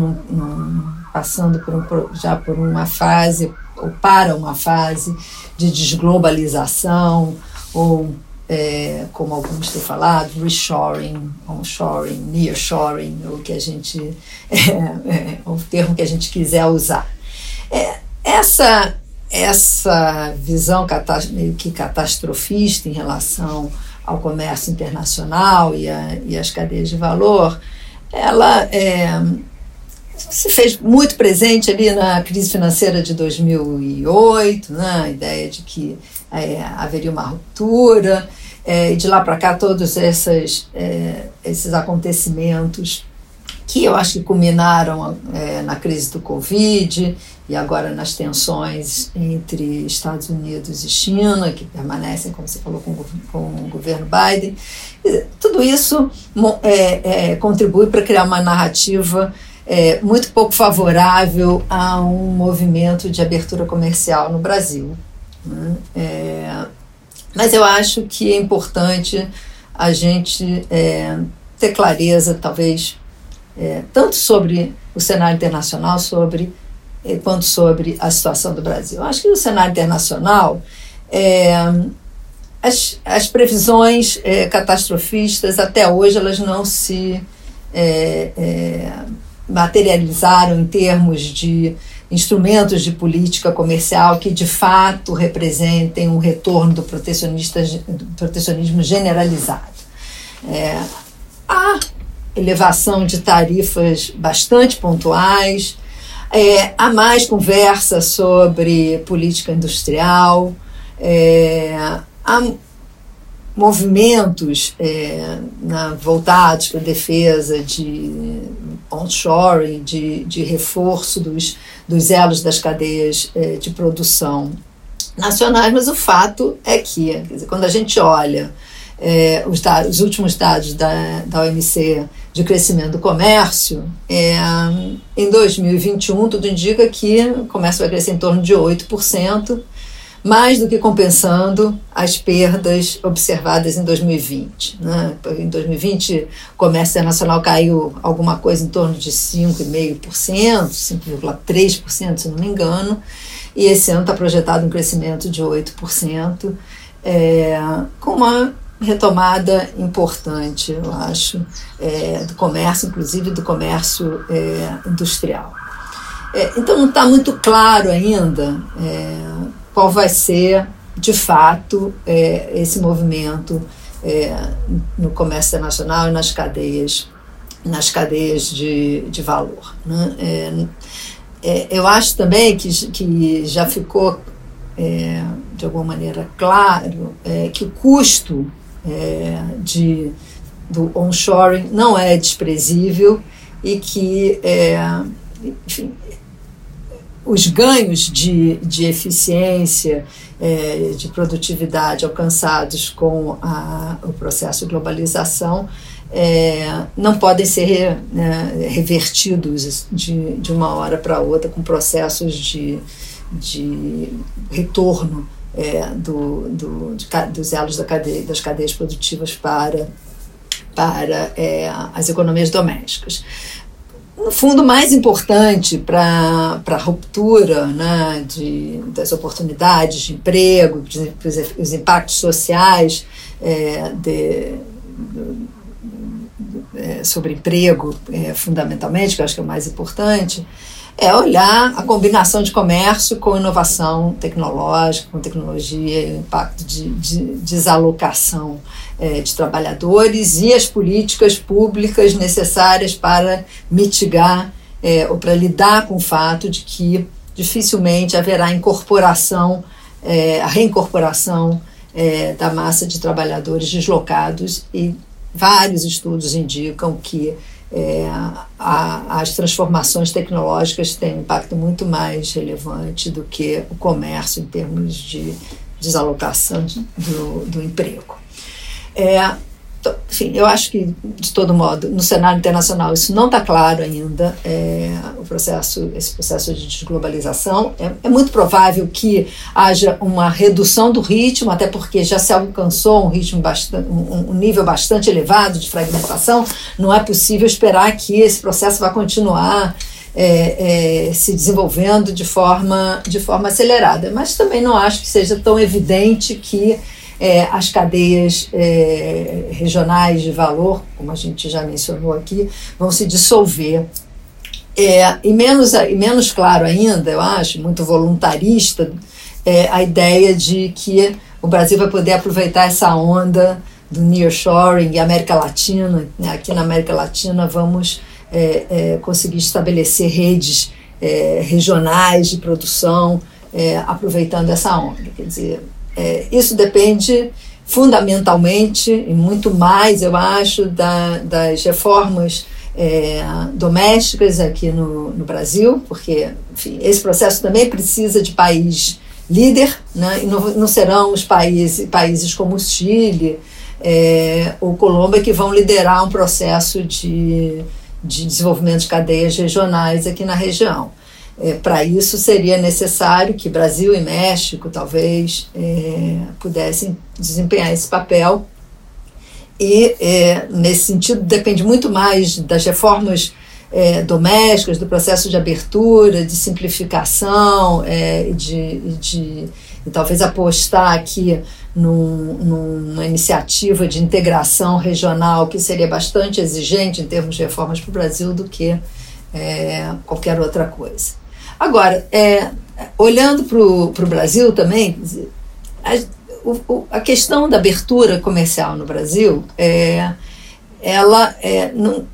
passando por um, já por uma fase, ou para uma fase de desglobalização, ou, é, como alguns têm falado, reshoring, onshoring, nearshoring, o que a gente, é, é, o termo que a gente quiser usar. É, essa, essa visão meio que catastrofista em relação ao comércio internacional e, e as cadeias de valor, ela é, se fez muito presente ali na crise financeira de 2008, né? a ideia de que é, haveria uma ruptura, é, e de lá para cá todos esses, é, esses acontecimentos que eu acho que culminaram é, na crise do Covid e agora nas tensões entre Estados Unidos e China, que permanecem, como você falou, com, com o governo Biden. Tudo isso é, é, contribui para criar uma narrativa é, muito pouco favorável a um movimento de abertura comercial no Brasil. Né? É, mas eu acho que é importante a gente é, ter clareza, talvez, é, tanto sobre o cenário internacional, sobre eh, quanto sobre a situação do Brasil. Eu acho que no cenário internacional é, as, as previsões é, catastrofistas até hoje elas não se materializaram em termos de instrumentos de política comercial que de fato representem um retorno do, do protecionismo generalizado. É, há elevação de tarifas bastante pontuais, é, há mais conversa sobre política industrial, é, há movimentos é, na, voltados para a defesa de onshoring, de, de reforço dos, dos elos das cadeias é, de produção nacionais, mas o fato é que, dizer, quando a gente olha é, os, dados, os, últimos dados da, da OMC de crescimento do comércio, é, em 2021 tudo indica que o comércio vai crescer em torno de 8%, mais do que compensando as perdas observadas em 2020. Né? Em 2020, o comércio internacional caiu alguma coisa em torno de 5,5%, 5,3%, se não me engano, e esse ano está projetado um crescimento de 8%, é, com uma retomada importante, eu acho, é, do comércio, inclusive do comércio é, industrial. É, então não está muito claro ainda é, qual vai ser, de fato, é, esse movimento no comércio internacional e nas cadeias, nas cadeias de, de valor. Né? eu acho também que, que já ficou é, de alguma maneira claro é, que o custo é, de, do onshoring não é desprezível e que, é, enfim, os ganhos de, de eficiência, é, de produtividade alcançados com a, o processo de globalização é, não podem ser né, revertidos de, de uma hora para outra com processos de, de retorno é, do, do, de, dos elos da cadeia, das cadeias produtivas para, para é, as economias domésticas. No fundo, mais importante para a ruptura né, de, das oportunidades de emprego, de, os impactos sociais é, de, é, sobre emprego, é, fundamentalmente, que eu acho que é o mais importante, é olhar a combinação de comércio com inovação tecnológica, com tecnologia e o impacto de, de desalocação é, de trabalhadores e as políticas públicas necessárias para mitigar é, ou para lidar com o fato de que dificilmente haverá incorporação, é, a reincorporação é, da massa de trabalhadores deslocados e vários estudos indicam que é, a, as transformações tecnológicas têm um impacto muito mais relevante do que o comércio em termos de desalocação de, do, do emprego. É, enfim, eu acho que, de todo modo, no cenário internacional isso não está claro ainda, é, o processo, esse processo de desglobalização. É, é, muito provável que haja uma redução do ritmo, até porque já se alcançou um ritmo bastante, um, um nível bastante elevado de fragmentação. Não é possível esperar que esse processo vá continuar é, é, se desenvolvendo de forma, de forma acelerada. Mas também não acho que seja tão evidente que é, as cadeias é, regionais de valor, como a gente já mencionou aqui, vão se dissolver. É, e, menos, e menos claro ainda, eu acho, muito voluntarista, é, a ideia de que o Brasil vai poder aproveitar essa onda do nearshoring e América Latina. Né? Aqui na América Latina vamos é, é, conseguir estabelecer redes regionais de produção, aproveitando essa onda. Quer dizer, é, isso depende fundamentalmente e muito mais, eu acho, da, das reformas é, domésticas aqui no, no Brasil, porque enfim, esse processo também precisa de país líder, né? e não, não serão os países, países como o Chile é, ou Colômbia que vão liderar um processo de, de desenvolvimento de cadeias regionais aqui na região. É, Para isso seria necessário que Brasil e México talvez é, pudessem desempenhar esse papel. E, é, nesse sentido, depende muito mais das reformas é, domésticas, do processo de abertura, de simplificação, é, de, de, e talvez apostar aqui num, numa iniciativa de integração regional que seria bastante exigente em termos de reformas para o Brasil do que é, qualquer outra coisa. Agora, é, olhando para o Brasil também, a, o, a, questão da abertura comercial no Brasil, é, ela é, não,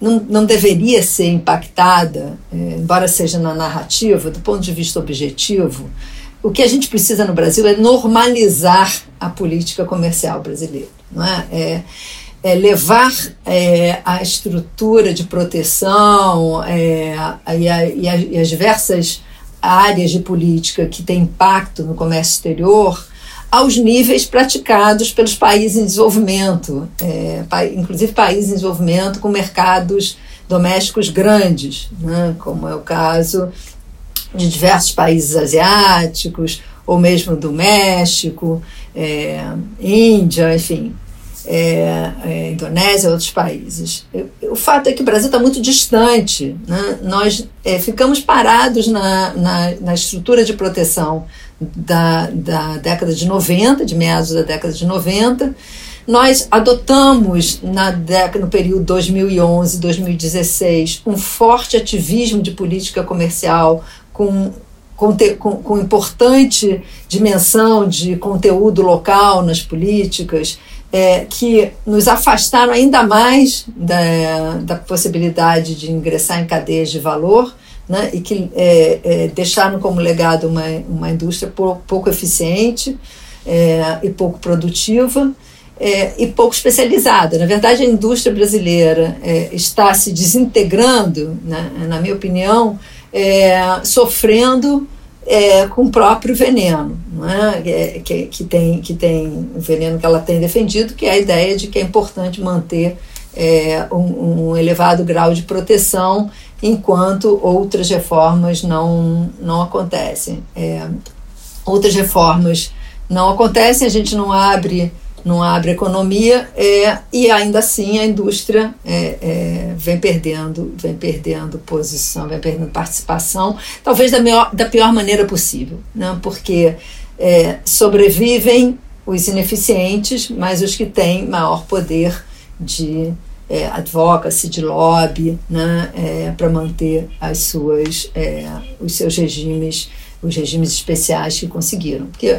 não, não deveria ser impactada, é, embora seja na narrativa, do ponto de vista objetivo. O que a gente precisa no Brasil é normalizar a política comercial brasileira. Não é? É levar é, a estrutura de proteção é, e, a, e, a, e, as diversas áreas de política que têm impacto no comércio exterior aos níveis praticados pelos países em desenvolvimento, é, pa, inclusive países em desenvolvimento com mercados domésticos grandes, né, como é o caso de diversos países asiáticos, ou mesmo do México, é, Índia, enfim, é, é, Indonésia, outros países. O fato é que o Brasil está muito distante. Né? Nós é, ficamos parados na, na, na, estrutura de proteção da, da década de 90, de meados da década de 90. Nós adotamos na década, no período 2011, 2016, um forte ativismo de política comercial com com, com, com, importante dimensão de conteúdo local nas políticas, é, que nos afastaram ainda mais da, da possibilidade de ingressar em cadeias de valor né, e que é, é, deixaram como legado uma, uma indústria pouco eficiente é, e pouco produtiva. É, e pouco especializada. Na verdade, a indústria brasileira é, está se desintegrando, né, na minha opinião, sofrendo é, com o próprio veneno, né? é, que, que, tem, que tem o veneno que ela tem defendido, que é a ideia de que é importante manter é, um, um, elevado grau de proteção enquanto outras reformas não, não acontecem. É, outras reformas não acontecem, a gente não abre não abre economia é, e ainda assim a indústria é, é, vem perdendo, vem perdendo posição, vem perdendo participação, talvez da, melhor, da pior maneira possível, né? porque é, sobrevivem os ineficientes, mas os que têm maior poder de é, advocacy, de lobby, né? É, para manter as suas, é, os seus regimes, os regimes especiais que conseguiram. Porque,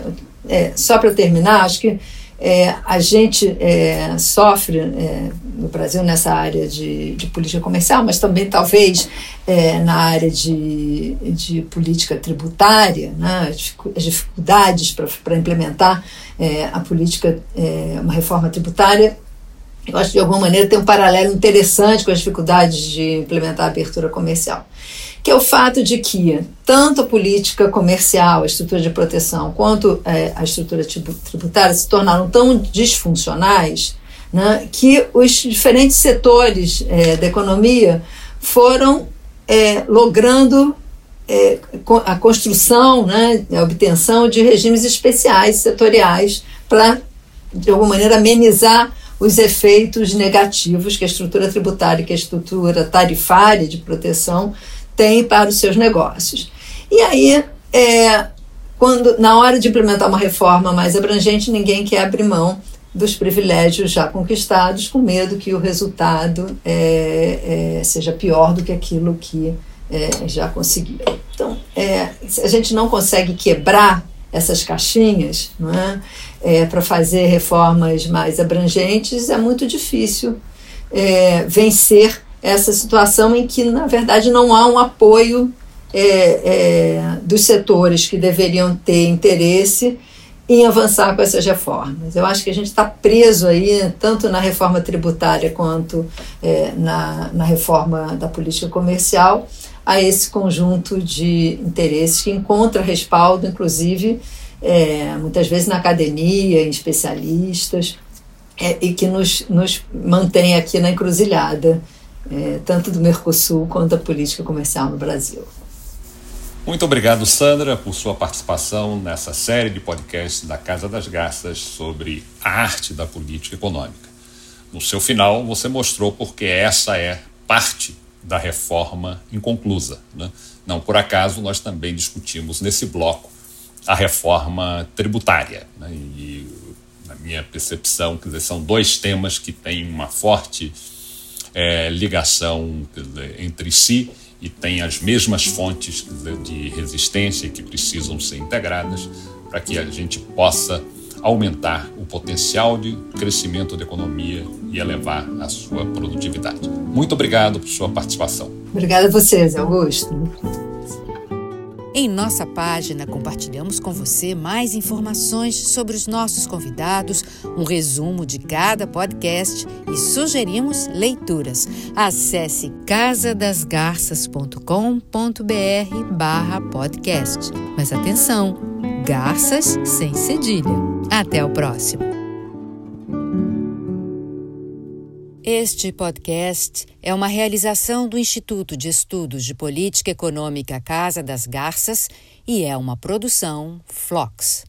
só para terminar, acho que é, a gente é, sofre é, no Brasil nessa área de, de, política comercial, mas também talvez é, na área de, de política tributária, né, as dificuldades para implementar é, a política, é, uma reforma tributária. Eu acho que de alguma maneira tem um paralelo interessante com as dificuldades de implementar a abertura comercial que é o fato de que tanto a política comercial, a estrutura de proteção, quanto é, a estrutura tributária se tornaram tão disfuncionais né, que os diferentes setores é, da economia foram é, logrando é, a construção, né, a obtenção de regimes especiais setoriais para, de alguma maneira, amenizar os efeitos negativos que a estrutura tributária, que a estrutura tarifária de proteção tem para os seus negócios. E aí, é, quando na hora de implementar uma reforma mais abrangente, ninguém quer abrir mão dos privilégios já conquistados, com medo que o resultado é, é, seja pior do que aquilo que é, já conseguiu. Então, é, a gente não consegue quebrar essas caixinhas é? é para fazer reformas mais abrangentes, é muito difícil vencer essa situação em que, na verdade, não há um apoio é, é, dos setores que deveriam ter interesse em avançar com essas reformas. Eu acho que a gente está preso aí, tanto na reforma tributária quanto é, na, na reforma da política comercial, a esse conjunto de interesses que encontra respaldo, inclusive, é, muitas vezes na academia, em especialistas, é, e que nos, nos mantém aqui na encruzilhada é, tanto do Mercosul quanto da política comercial no Brasil. Muito obrigado, Sandra, por sua participação nessa série de podcasts da Casa das Garças sobre a arte da política econômica. No seu final, você mostrou porque essa é parte da reforma inconclusa. Né? Não por acaso, nós também discutimos nesse bloco a reforma tributária. Né? E, na minha percepção, quer dizer, são dois temas que têm uma forte é, ligação entre si e têm as mesmas fontes de resistência que precisam ser integradas para que a gente possa aumentar o potencial de crescimento da economia e elevar a sua produtividade. Muito obrigado por sua participação. Obrigada a vocês, Augusto. Em nossa página, compartilhamos com você mais informações sobre os nossos convidados, um resumo de cada podcast e sugerimos leituras. Acesse casadasgarças.com.br barra podcast. Mas atenção, garças sem cedilha. Até o próximo. Este podcast é uma realização do Instituto de Estudos de Política Econômica Casa das Garças e é uma produção Flox.